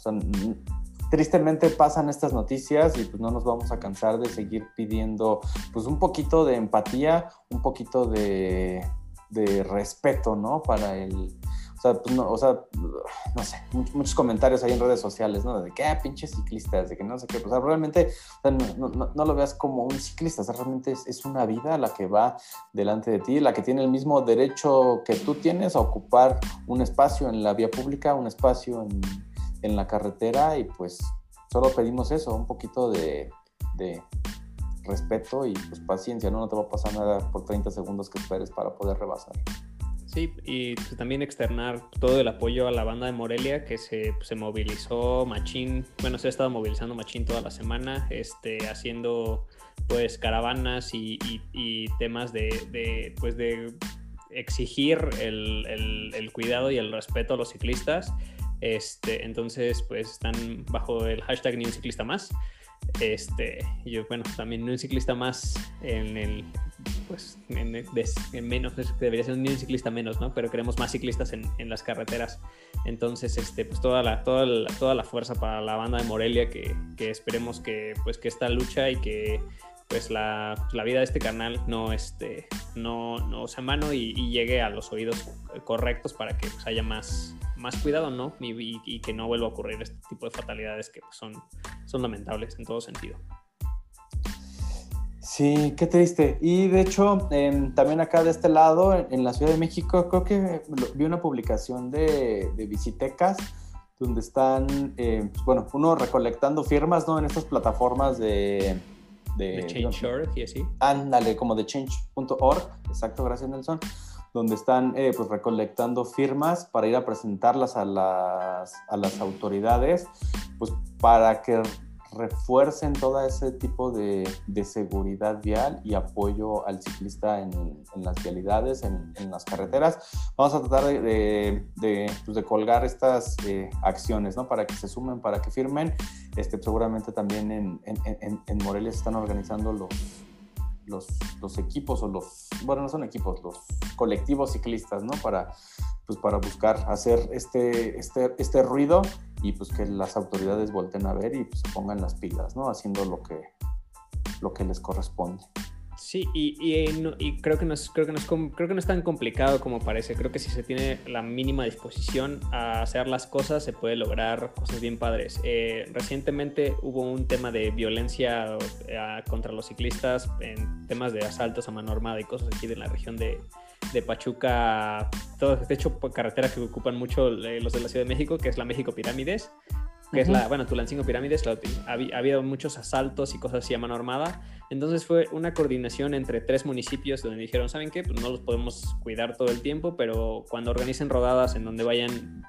tristemente pasan estas noticias y pues no nos vamos a cansar de seguir pidiendo pues un poquito de empatía, un poquito de, de respeto, ¿no? Para el, o sea, pues, no, o sea, no sé, muchos, comentarios ahí en redes sociales, ¿no? De que, ah, pinches ciclistas, de que no sé qué. O sea, realmente no, no, no, lo veas como un ciclista, o sea, realmente es, es, una vida la que va delante de ti, la que tiene el mismo derecho que tú tienes a ocupar un espacio en la vía pública, un espacio en, en la carretera y pues solo pedimos eso, un poquito de, de respeto y pues paciencia, ¿no? No te va a pasar nada por 30 segundos que esperes para poder rebasar. Sí, y pues, también externar todo el apoyo a la banda de Morelia que se, se movilizó Machín, bueno, se ha estado movilizando Machín toda la semana, este, haciendo pues caravanas y, temas de, pues de exigir el, el, cuidado y el respeto a los ciclistas. Este, entonces, pues están bajo el hashtag ni un ciclista más. Este, yo, bueno, también un ciclista más en el pues en, menos, debería ser un ciclista menos, ¿no? Pero queremos más ciclistas en, en, las carreteras. Entonces, este, pues toda la, toda la, toda la fuerza para la banda de Morelia, que, que, esperemos que, pues, que esta lucha y que pues la, la vida de este canal no, este, no, no sea mano y, llegue a los oídos correctos para que pues, haya más, más cuidado, ¿no? Y, y, que no vuelva a ocurrir este tipo de fatalidades que pues, son, son lamentables en todo sentido. Sí, qué triste. Y de hecho, también acá de este lado, en, la Ciudad de México, creo que vi una publicación de, de visitecas donde están, eh, pues, bueno, uno recolectando firmas, ¿no? En estas plataformas de... De, Change.org y así. Ándale, como de change.org, exacto, gracias Nelson, donde están eh, pues recolectando firmas para ir a presentarlas a las, a las autoridades, pues para que refuercen todo ese tipo de, seguridad vial y apoyo al ciclista en, las vialidades, en, las carreteras. Vamos a tratar de, de, pues, colgar estas eh, acciones, ¿no? Para que se sumen, para que firmen. Este, seguramente también en, en Morelia se están organizando los, los, los, equipos o los, bueno, no son equipos, los colectivos ciclistas, ¿no? Para, pues para buscar hacer este, este, este ruido y pues que las autoridades volten a ver y pues pongan las pilas, ¿no? Haciendo lo que, lo que les corresponde. Sí, y, y, creo, que no es, creo, que no es, creo que no es tan complicado como parece. Creo que si se tiene la mínima disposición a hacer las cosas, se puede lograr cosas bien padres. Eh, recientemente hubo un tema de violencia eh, contra los ciclistas en temas de asaltos a mano armada y cosas aquí de la región de, de Pachuca, de hecho, carretera que ocupan mucho eh, los de la Ciudad de México, que es la México Pirámides, que es la, bueno, Tulancingo Pirámides, ha, ha, habido muchos asaltos y cosas así a mano armada. Entonces fue una coordinación entre tres municipios donde dijeron, ¿saben qué? Pues no los podemos cuidar todo el tiempo, pero cuando organicen rodadas en donde vayan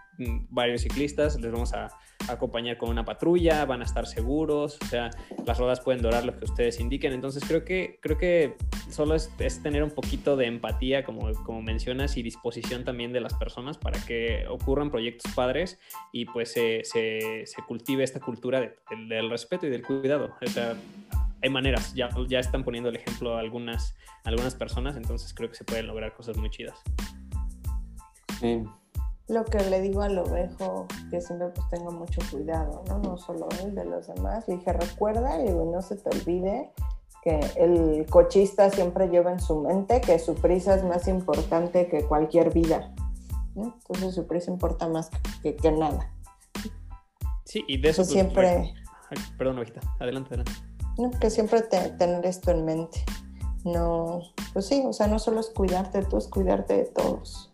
varios ciclistas, les vamos a acompañar con una patrulla, van a estar seguros, o sea, las rodas pueden dorar lo que ustedes indiquen. Entonces creo que, creo que solo es, tener un poquito de empatía, como, como mencionas, y disposición también de las personas para que ocurran proyectos padres y pues se, se, se cultive esta cultura del respeto y del cuidado. O sea, hay maneras, ya, ya están poniendo el ejemplo a algunas, algunas personas, entonces creo que se pueden lograr cosas muy chidas. Sí, lo que le digo al ovejo, que siempre pues tengo mucho cuidado, ¿no? No solo él, de los demás. Le dije, recuerda y no se te olvide que el cochista siempre lleva en su mente que su prisa es más importante que cualquier vida. Entonces su prisa importa más que, que nada. Sí, y de eso... Pues, siempre... perdón, ovejita, adelante, adelante. No, que siempre tener esto en mente. No, pues sí, o sea, no solo es cuidarte tú, es cuidarte de todos.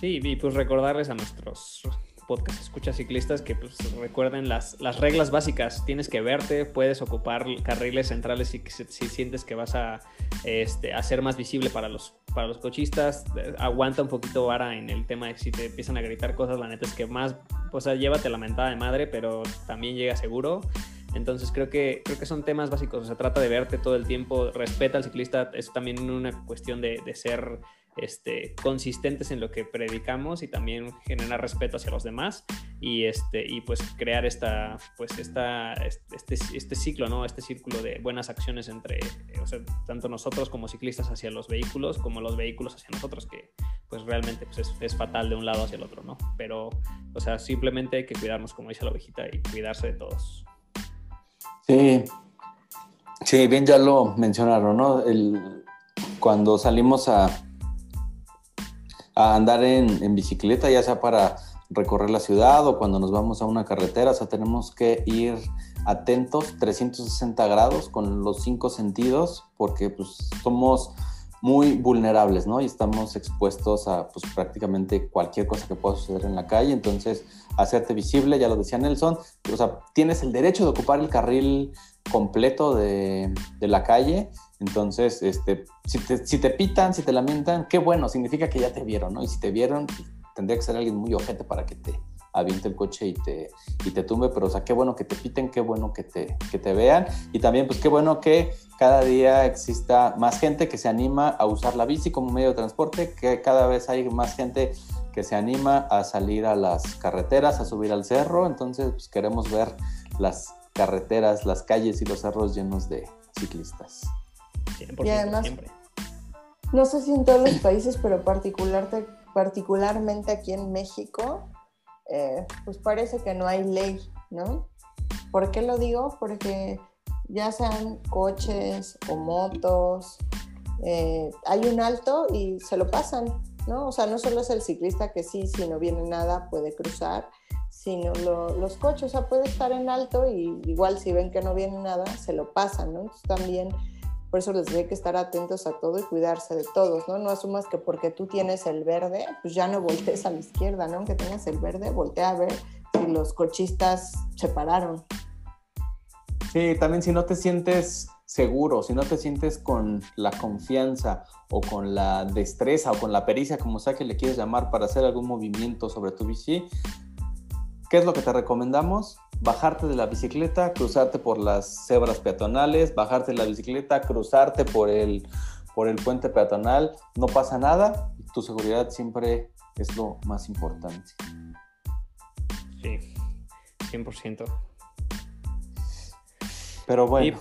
Sí, y pues recordarles a nuestros podcast escuchas ciclistas que pues, recuerden las, las reglas básicas. Tienes que verte, puedes ocupar carriles centrales si, si sientes que vas a, este, a ser más visible para los, para los cochistas. Aguanta un poquito vara en el tema de si te empiezan a gritar cosas, la neta es que más, o sea, llévate la mentada de madre, pero también llega seguro. Entonces creo que, creo que son temas básicos. Se trata de verte todo el tiempo, respeta al ciclista. Es también una cuestión de, de ser este, consistentes en lo que predicamos y también generar respeto hacia los demás y, este, y pues crear esta, pues esta, este, este ciclo, ¿no? este círculo de buenas acciones entre o sea, tanto nosotros como ciclistas hacia los vehículos como los vehículos hacia nosotros, que pues realmente pues es, es, fatal de un lado hacia el otro, ¿no? Pero, o sea, simplemente hay que cuidarnos, como dice la ovejita, y cuidarse de todos. Sí, sí, bien ya lo mencionaron, ¿no? El, cuando salimos a, a andar en, bicicleta, ya sea para recorrer la ciudad o cuando nos vamos a una carretera, o sea, tenemos que ir atentos 360 grados con los cinco sentidos porque pues somos muy vulnerables, ¿no? Y estamos expuestos a pues prácticamente cualquier cosa que pueda suceder en la calle, entonces hacerte visible, ya lo decía Nelson, o sea, tienes el derecho de ocupar el carril completo de, de la calle entonces, este, si, te, si te pitan, si te lamentan, qué bueno, significa que ya te vieron, ¿no? Y si te vieron, tendría que ser alguien muy ojete para que te aviente el coche y te, y te tumbe, pero o sea, qué bueno que te piten, qué bueno que te, que te vean. Y también pues qué bueno que cada día exista más gente que se anima a usar la bici como medio de transporte, que cada vez hay más gente que se anima a salir a las carreteras, a subir al cerro, entonces pues, queremos ver las carreteras, las calles y los cerros llenos de ciclistas y además, no sé si en todos los países, pero particularmente aquí en México, eh, pues parece que no hay ley, ¿no? ¿Por qué lo digo? Porque ya sean coches o motos, eh, hay un alto y se lo pasan, ¿no? O sea, no solo es el ciclista que sí, si no viene nada puede cruzar, sino los coches, o sea, puede estar en alto y igual si ven que no viene nada, se lo pasan, ¿no? Entonces también por eso les digo que estar atentos a todo y cuidarse de todos, ¿no? No asumas que porque tú tienes el verde, pues ya no voltees a la izquierda, ¿no? Aunque tengas el verde, voltea a ver si los cochistas se pararon. Sí, también si no te sientes seguro, si no te sientes con la confianza o con la destreza o con la pericia, como sea que le quieres llamar, para hacer algún movimiento sobre tu bici, ¿qué es lo que te recomendamos? bajarte de la bicicleta, cruzarte por las cebras peatonales, bajarte de la bicicleta, cruzarte por el, por el puente peatonal, no pasa nada, tu seguridad siempre es lo más importante. Sí, 100%. Pero bueno.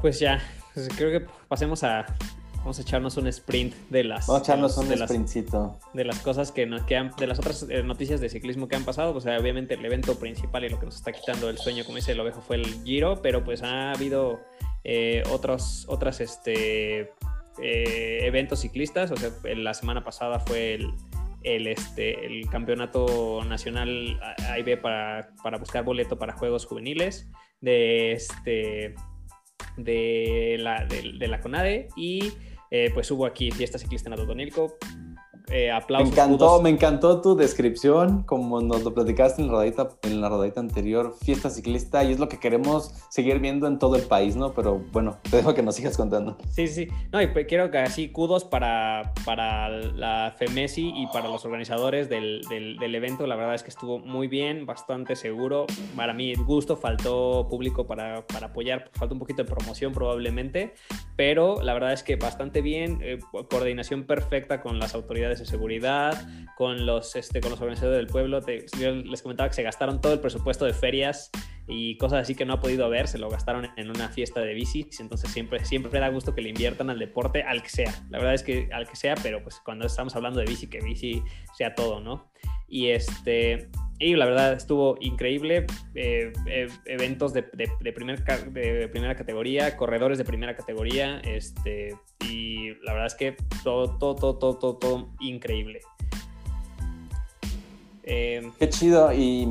pues ya, pues creo que pasemos a Vamos a echarnos un sprint de las. Vamos a echarnos un de sprintcito. de las cosas que, nos, que de las otras eh, noticias de ciclismo que han pasado. Pues obviamente el evento principal y lo que nos está quitando el sueño, como dice el ovejo, fue el Giro, pero pues ha habido eh, otros, otras este, eh, eventos ciclistas. O sea, la semana pasada fue el, el, este, el campeonato nacional AIB para, para buscar boleto para Juegos Juveniles de este de la, de, de la CONADE y eh, pues hubo aquí fiesta ciclista en Atotonilco. Eh, aplausos. Me encantó, me encantó tu descripción, como nos lo platicaste en la, rodadita, en la rodadita anterior, fiesta ciclista, y es lo que queremos seguir viendo en todo el país, ¿no? Pero bueno, te dejo que nos sigas contando. Sí, sí, no, y quiero que así, kudos para, para la FEMESI y para los organizadores del, del, evento, la verdad es que estuvo muy bien, bastante seguro, para mí el gusto, faltó público para, para apoyar, faltó un poquito de promoción probablemente, pero la verdad es que bastante bien, eh, coordinación perfecta con las autoridades de seguridad, con los, este, con los organizadores del pueblo. yo les comentaba que se gastaron todo el presupuesto de ferias y cosas así que no ha podido ver, se lo gastaron en una fiesta de bicis, entonces siempre, siempre da gusto que le inviertan al deporte, al que sea. La verdad es que al que sea, pero pues cuando estamos hablando de bici, que bici sea todo, ¿no? Y este, y la verdad estuvo increíble. Eh, eh, eventos de, de, de, primer, de, primera categoría, corredores de primera categoría. Este, y la verdad es que todo, todo, todo, todo, todo, todo increíble. Eh, Qué chido. Y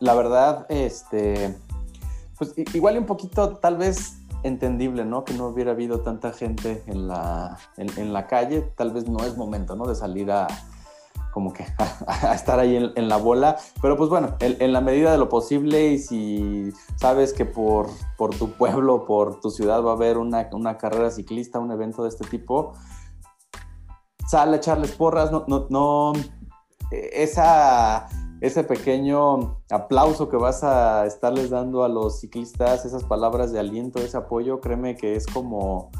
la verdad, este, pues igual un poquito, tal vez entendible, ¿no? Que no hubiera habido tanta gente en la, en, la calle. Tal vez no es momento, ¿no? De salir a como que a, estar ahí en, la bola. Pero pues bueno, en, la medida de lo posible y si sabes que por, por tu pueblo, por tu ciudad va a haber una, una carrera ciclista, un evento de este tipo, sale a echarles porras, no, no, no esa, ese pequeño aplauso que vas a estarles dando a los ciclistas, esas palabras de aliento, ese apoyo, créeme que es como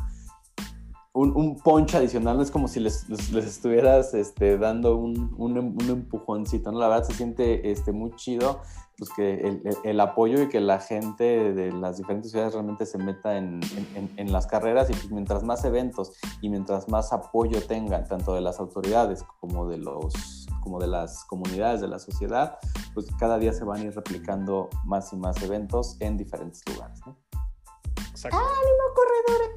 un, un punch adicional, es como si les, estuvieras este, dando un, un, un, empujoncito, ¿no? La verdad se siente este, muy chido pues, que el, el, apoyo y que la gente de las diferentes ciudades realmente se meta en, en, en, las carreras y pues, mientras más eventos y mientras más apoyo tengan, tanto de las autoridades como de, los, como de las comunidades, de la sociedad, pues cada día se van a ir replicando más y más eventos en diferentes lugares. ¿no? ¡Ánimo, corredores!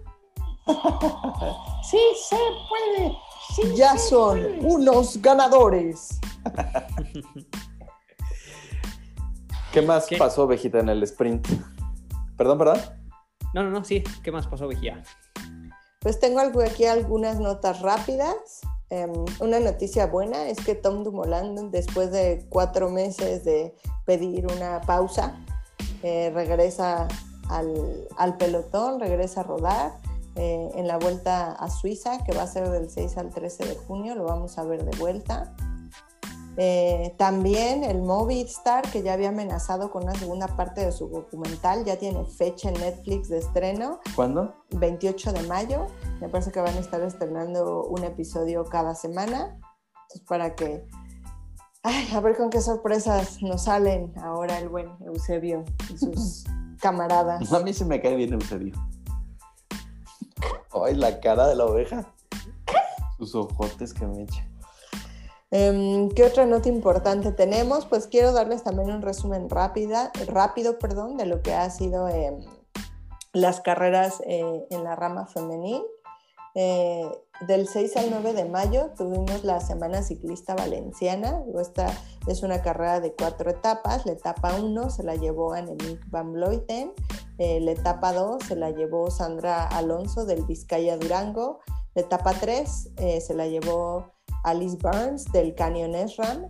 sí se puede. ya son unos ganadores. ¿Qué más pasó, Vejita, en el sprint? Perdón, perdón. No, no, no, sí. ¿Qué más pasó, Vejita? Pues tengo aquí algunas notas rápidas. Em, una noticia buena es que Tom Dumoulin, después de cuatro meses de pedir una pausa, eh, regresa al, pelotón, regresa a rodar eh, en la vuelta a Suiza, que va a ser del 6 al 13 de junio, lo vamos a ver de vuelta. Eh, también el Movistar, que ya había amenazado con una segunda parte de su documental, ya tiene fecha en Netflix de estreno. ¿Cuándo? 28 de mayo. Me parece que van a estar estrenando un episodio cada semana. Entonces, para que... Ay, a ver con qué sorpresas nos salen ahora el buen Eusebio y sus camaradas. A mí se me cae bien Eusebio. Ay, la cara de la oveja. Sus ojotes que me echa. Em, ¿Qué otra nota importante tenemos? Pues quiero darles también un resumen rápida, rápido perdón, de lo que ha sido em, las carreras eh, en la rama femenil. Eh, del 6 al 9 de mayo tuvimos la Semana Ciclista Valenciana. Esta es una carrera de cuatro etapas. La etapa 1 se la llevó Annemiek van Vleuten. Eh, la etapa 2 se la llevó Sandra Alonso del Vizcaya Durango. La etapa 3 eh, se la llevó Alice Burns del Canyon SRAM.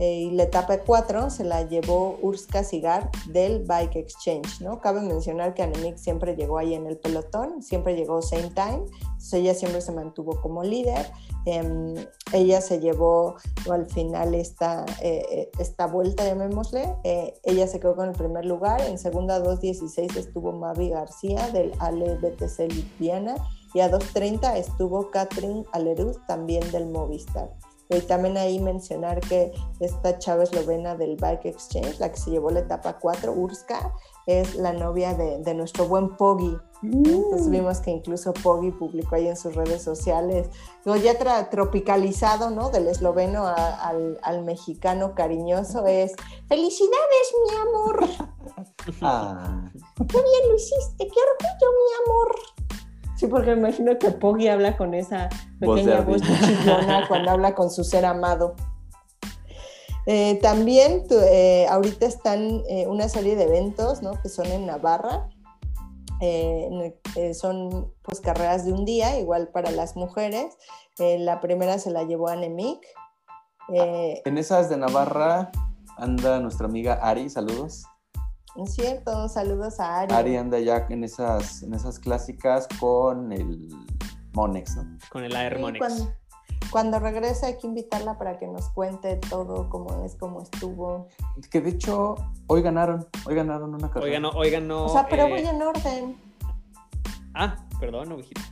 Eh, y la etapa 4 se la llevó Urska Sigar del Bike Exchange, ¿no? Cabe mencionar que Annemiek siempre llegó ahí en el pelotón, siempre llegó same time, entonces ella siempre se mantuvo como líder. Em, ella se llevó al final esta, eh, eh, esta vuelta, llamémosle, ella se quedó con el primer lugar, en segunda 2.16 estuvo Mavi García del Ale BTC Lipiana y a 2.30 estuvo Catherine Aleruz también del Movistar. Y también ahí mencionar que esta chava eslovena del Bike Exchange, la que se llevó la etapa 4, Urska, es la novia de, nuestro buen Poggy. Entonces mm. vimos que incluso Poggy publicó ahí en sus redes sociales, lo ya tropicalizado, ¿no? Del esloveno al, mexicano cariñoso es, felicidades, mi amor. Ah. Qué bien lo hiciste, qué orgullo, mi amor. Sí, porque me imagino que Poggy habla con esa pequeña voz, chillona cuando habla con su ser amado. Eh, también eh, ahorita están eh, una serie de eventos ¿no? que son en Navarra. son pues carreras de un día, igual para las mujeres. la primera se la llevó a Nemic. en esas de Navarra anda nuestra amiga Ari, saludos. Es cierto, saludos a Ari. Ari anda ya en esas, en esas clásicas con el Monex, ¿no? Con el Air Monex. cuando, regrese hay que invitarla para que nos cuente todo cómo es, cómo estuvo. Que de hecho, hoy ganaron, hoy ganaron una carrera. Hoy ganó, hoy ganó. O sea, pero voy en orden. Ah, perdón, ovejita.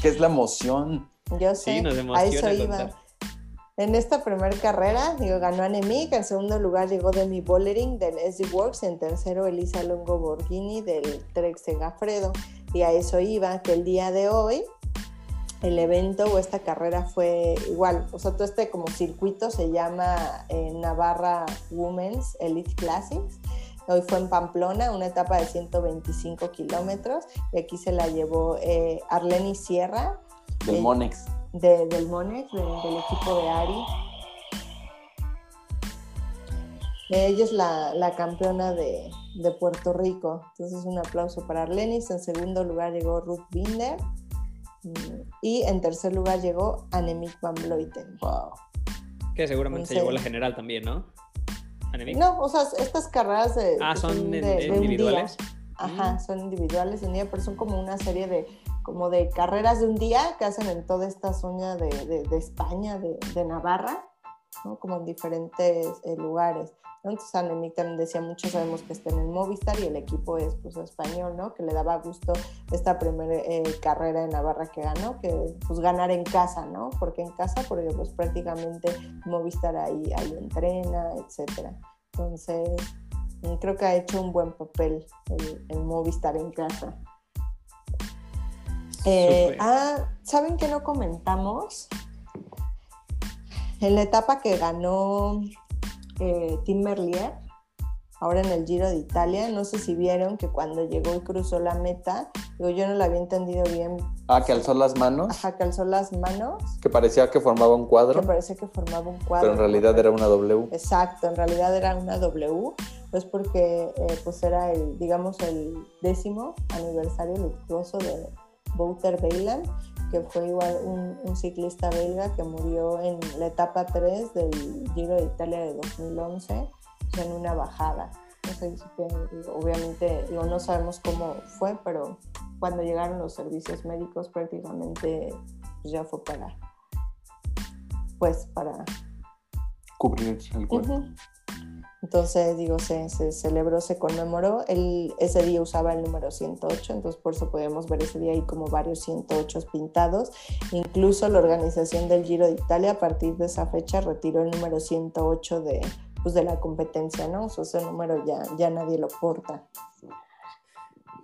que es la emoción. Yo sé, sí, nos a eso iba. En esta primera carrera, digo, ganó Anemic, en segundo lugar llegó Demi Bollering del SD Works, en tercero Elisa Longo Borghini del Trek Segafredo. Y a eso iba, que el día de hoy el evento o esta carrera fue igual, o sea, todo este como circuito se llama eh, Navarra Women's Elite Classics. Hoy fue en Pamplona, una etapa de 125 kilómetros, y aquí se la llevó eh, Arleni Sierra. Del Monex del Monex, del equipo de Ari. Ella es la, campeona de, Puerto Rico. Entonces un aplauso para Arlenis. En segundo lugar llegó Ruth Binder. Mm, Y en tercer lugar llegó Annemiek van Vleuten. Wow. Que seguramente se Sí. llevó la general también, ¿no? Annemiek. No, o sea, estas carreras de, Ah, son de- en- de individuales. Ajá, Mm. son individuales de un día, pero son como una serie de como de carreras de un día que hacen en toda esta zona de, de- España, de, Navarra, ¿no? como en diferentes eh, lugares. ¿no? Entonces Annemiek también decía mucho, sabemos que está en el Movistar y el equipo es pues español, ¿no? Que le daba gusto esta primera eh, carrera de Navarra que ganó, que pues ganar en casa, ¿no? Porque en casa, porque pues prácticamente Movistar ahí, ahí entrena, etcétera. Entonces, creo que ha hecho un buen papel el, el Movistar en casa. Eh, ah, ¿saben qué no comentamos? En la etapa que ganó eh, Tim Merlier, ahora en el Giro de Italia, no sé si vieron que cuando llegó y cruzó la meta, digo, yo no lo había entendido bien, Ah, que alzó las manos, ajá, que alzó las manos, que parecía que formaba un que cuadro, parecía que formaba un cuadro. pero en realidad era una W. Exacto, en realidad era una W, pues porque eh, pues era el, digamos, el décimo aniversario luctuoso de Wouter Beilan, que fue igual un, un ciclista belga que murió en la etapa 3 del Giro de Italia de 2011 en una bajada. No obviamente, digo, no sabemos cómo fue, pero cuando llegaron los servicios médicos prácticamente pues, ya fue para, pues para Cubrir el cuerpo. Entonces, digo, se, se celebró, se conmemoró. Él ese día usaba el número 108, entonces por eso podemos ver ese día ahí como varios 108 pintados. Incluso la organización del Giro de Italia a partir de esa fecha retiró el número 108 de, pues, de la competencia, ¿no? O sea, ese número ya, ya nadie lo porta.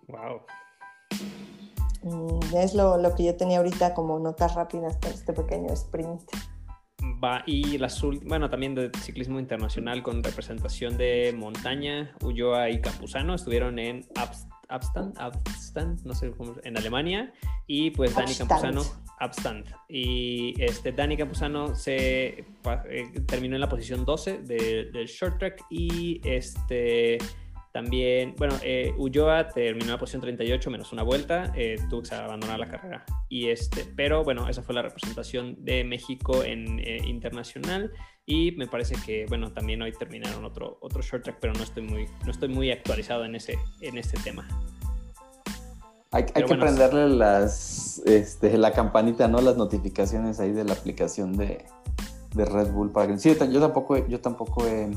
Wow. Mm, Es lo, lo que yo tenía ahorita como notas rápidas para este pequeño sprint. Va, y las bueno, también de ciclismo internacional con representación de montaña, Ulloa y Campuzano estuvieron en Abst- Abstand, Abstand, no sé cómo, en Alemania, y pues Dani Abstand. Campuzano, Abstand, y este Dani Campuzano se eh, terminó en la posición 12 de- del short track y este también, bueno, eh, Ulloa terminó la posición 38 menos una vuelta, eh, tuvo que abandonar la carrera. Y este, pero bueno, esa fue la representación de México en eh, internacional. Y me parece que, bueno, también hoy terminaron otro, otro short track, pero no estoy muy, no estoy muy actualizado en ese, en este tema. Hay, hay que bueno, prenderle las, este, la campanita, ¿no? Las notificaciones ahí de la aplicación de, de Red Bull para que... Sí, yo ta- yo tampoco, he- yo tampoco he-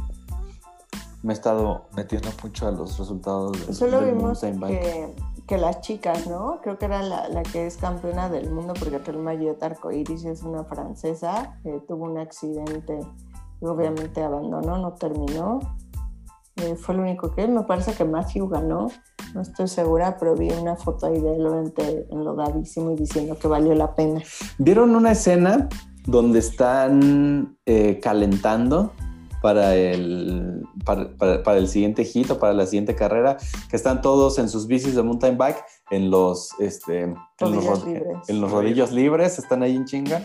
me he estado metiendo mucho a los resultados del, Solo del vimos mountain bike. que, que las chicas, ¿no? Creo que era la, la que es campeona del mundo porque Telma Giot Arcoiris es una francesa que tuvo un accidente y obviamente abandonó, no terminó. Eh, fue lo único que me parece que Matthew ganó, no estoy segura, pero vi una foto ahí de él enlodadísimo y diciendo que valió la pena. ¿Vieron una escena donde están eh, calentando para el, para, para- para el siguiente hit o para la siguiente carrera? Que están todos en sus bicis de mountain bike, en los, este, en los, rod- libres. en los rodillos libres, están ahí en chinga.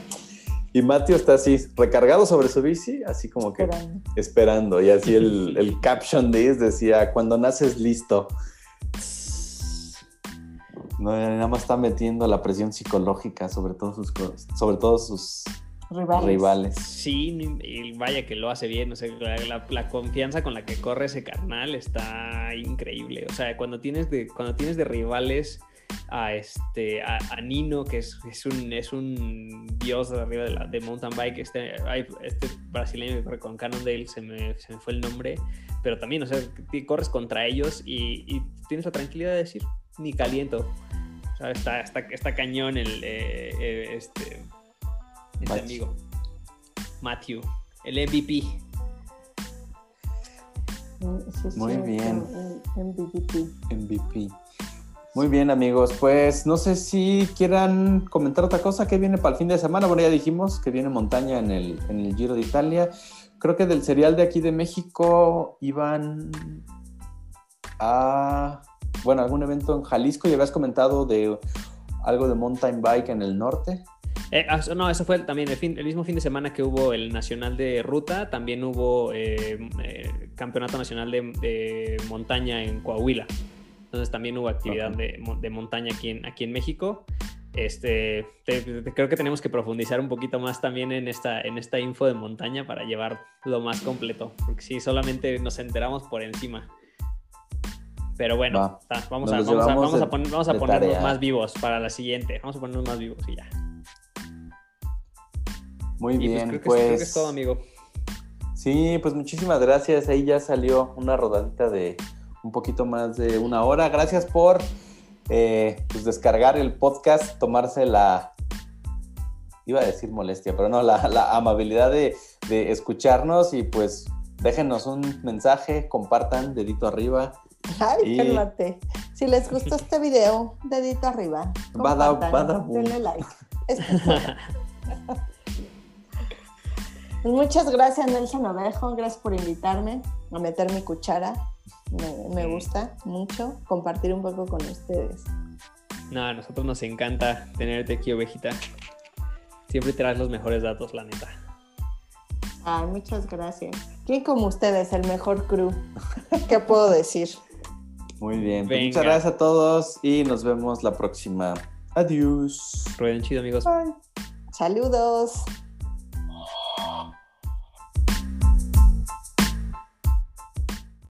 Y Matthew está así, recargado sobre su bici, así como que Esperando. esperando. Y así el, el caption de this decía, cuando naces listo. No, nada más está metiendo la presión psicológica sobre todos sus, sobre todos sus Rivales. rivales. Sí, y vaya que lo hace bien. O sea, la, la- la confianza con la que corre ese carnal está increíble. O sea, cuando tienes de, cuando tienes de rivales a este a, a Nino, que es, es un es un dios de arriba de, la, de mountain bike, este, este brasileño que corre con Cannondale, se me, se me fue el nombre, pero también, o sea, corres contra ellos y, y tienes la tranquilidad de decir, ni caliento. O sea, está, está, está cañón el eh, eh, este, este Matthew. amigo. Matthew, el MVP. Mm, Muy bien. MVP. MVP. Muy bien, amigos. Pues no sé si quieran comentar otra cosa que viene para el fin de semana. Bueno, ya dijimos que viene montaña en el, en el Giro de Italia. Creo que del serial de aquí de México iban a, bueno, algún evento en Jalisco y habías comentado de algo de mountain bike en el norte. Eh, ah, no, eso fue también el, fin- el mismo fin de semana que hubo el Nacional de Ruta, también hubo eh, eh, Campeonato Nacional de, de Montaña en Coahuila. Entonces también hubo actividad de, mo- de montaña aquí en, aquí en México. Este, te- te- creo que tenemos que profundizar un poquito más también en esta, en esta info de montaña para llevar lo más completo, porque si solamente nos enteramos por encima. Pero bueno, Va. ta, vamos, a, vamos, a, vamos a de- poner- vamos a de ponernos más vivos para la siguiente. Vamos a ponernos más vivos y ya. Muy Y pues bien, creo, que pues. es, creo que es todo, amigo. Sí, pues muchísimas gracias. Ahí ya salió una rodadita de un poquito más de una hora. Gracias por eh, pues descargar el podcast, tomarse la, iba a decir molestia, pero no, la, la amabilidad de, de escucharnos y pues déjenos un mensaje, compartan, dedito arriba. Ay, Y- cálmate. Si les gustó este video, dedito arriba. Bada- bada denle like. Es Pues Muchas gracias, Nelson Ovejo. Gracias por invitarme a meter mi cuchara. Me, me Sí. gusta mucho compartir un poco con ustedes. No, a nosotros nos encanta tenerte aquí, ovejita. Siempre traes los mejores datos, la neta. Ay, muchas gracias. ¿Quién como ustedes? El mejor crew. ¿Qué puedo decir? Muy bien, pues muchas gracias a todos y nos vemos la próxima. Adiós. Rueden chido, amigos. Saludos.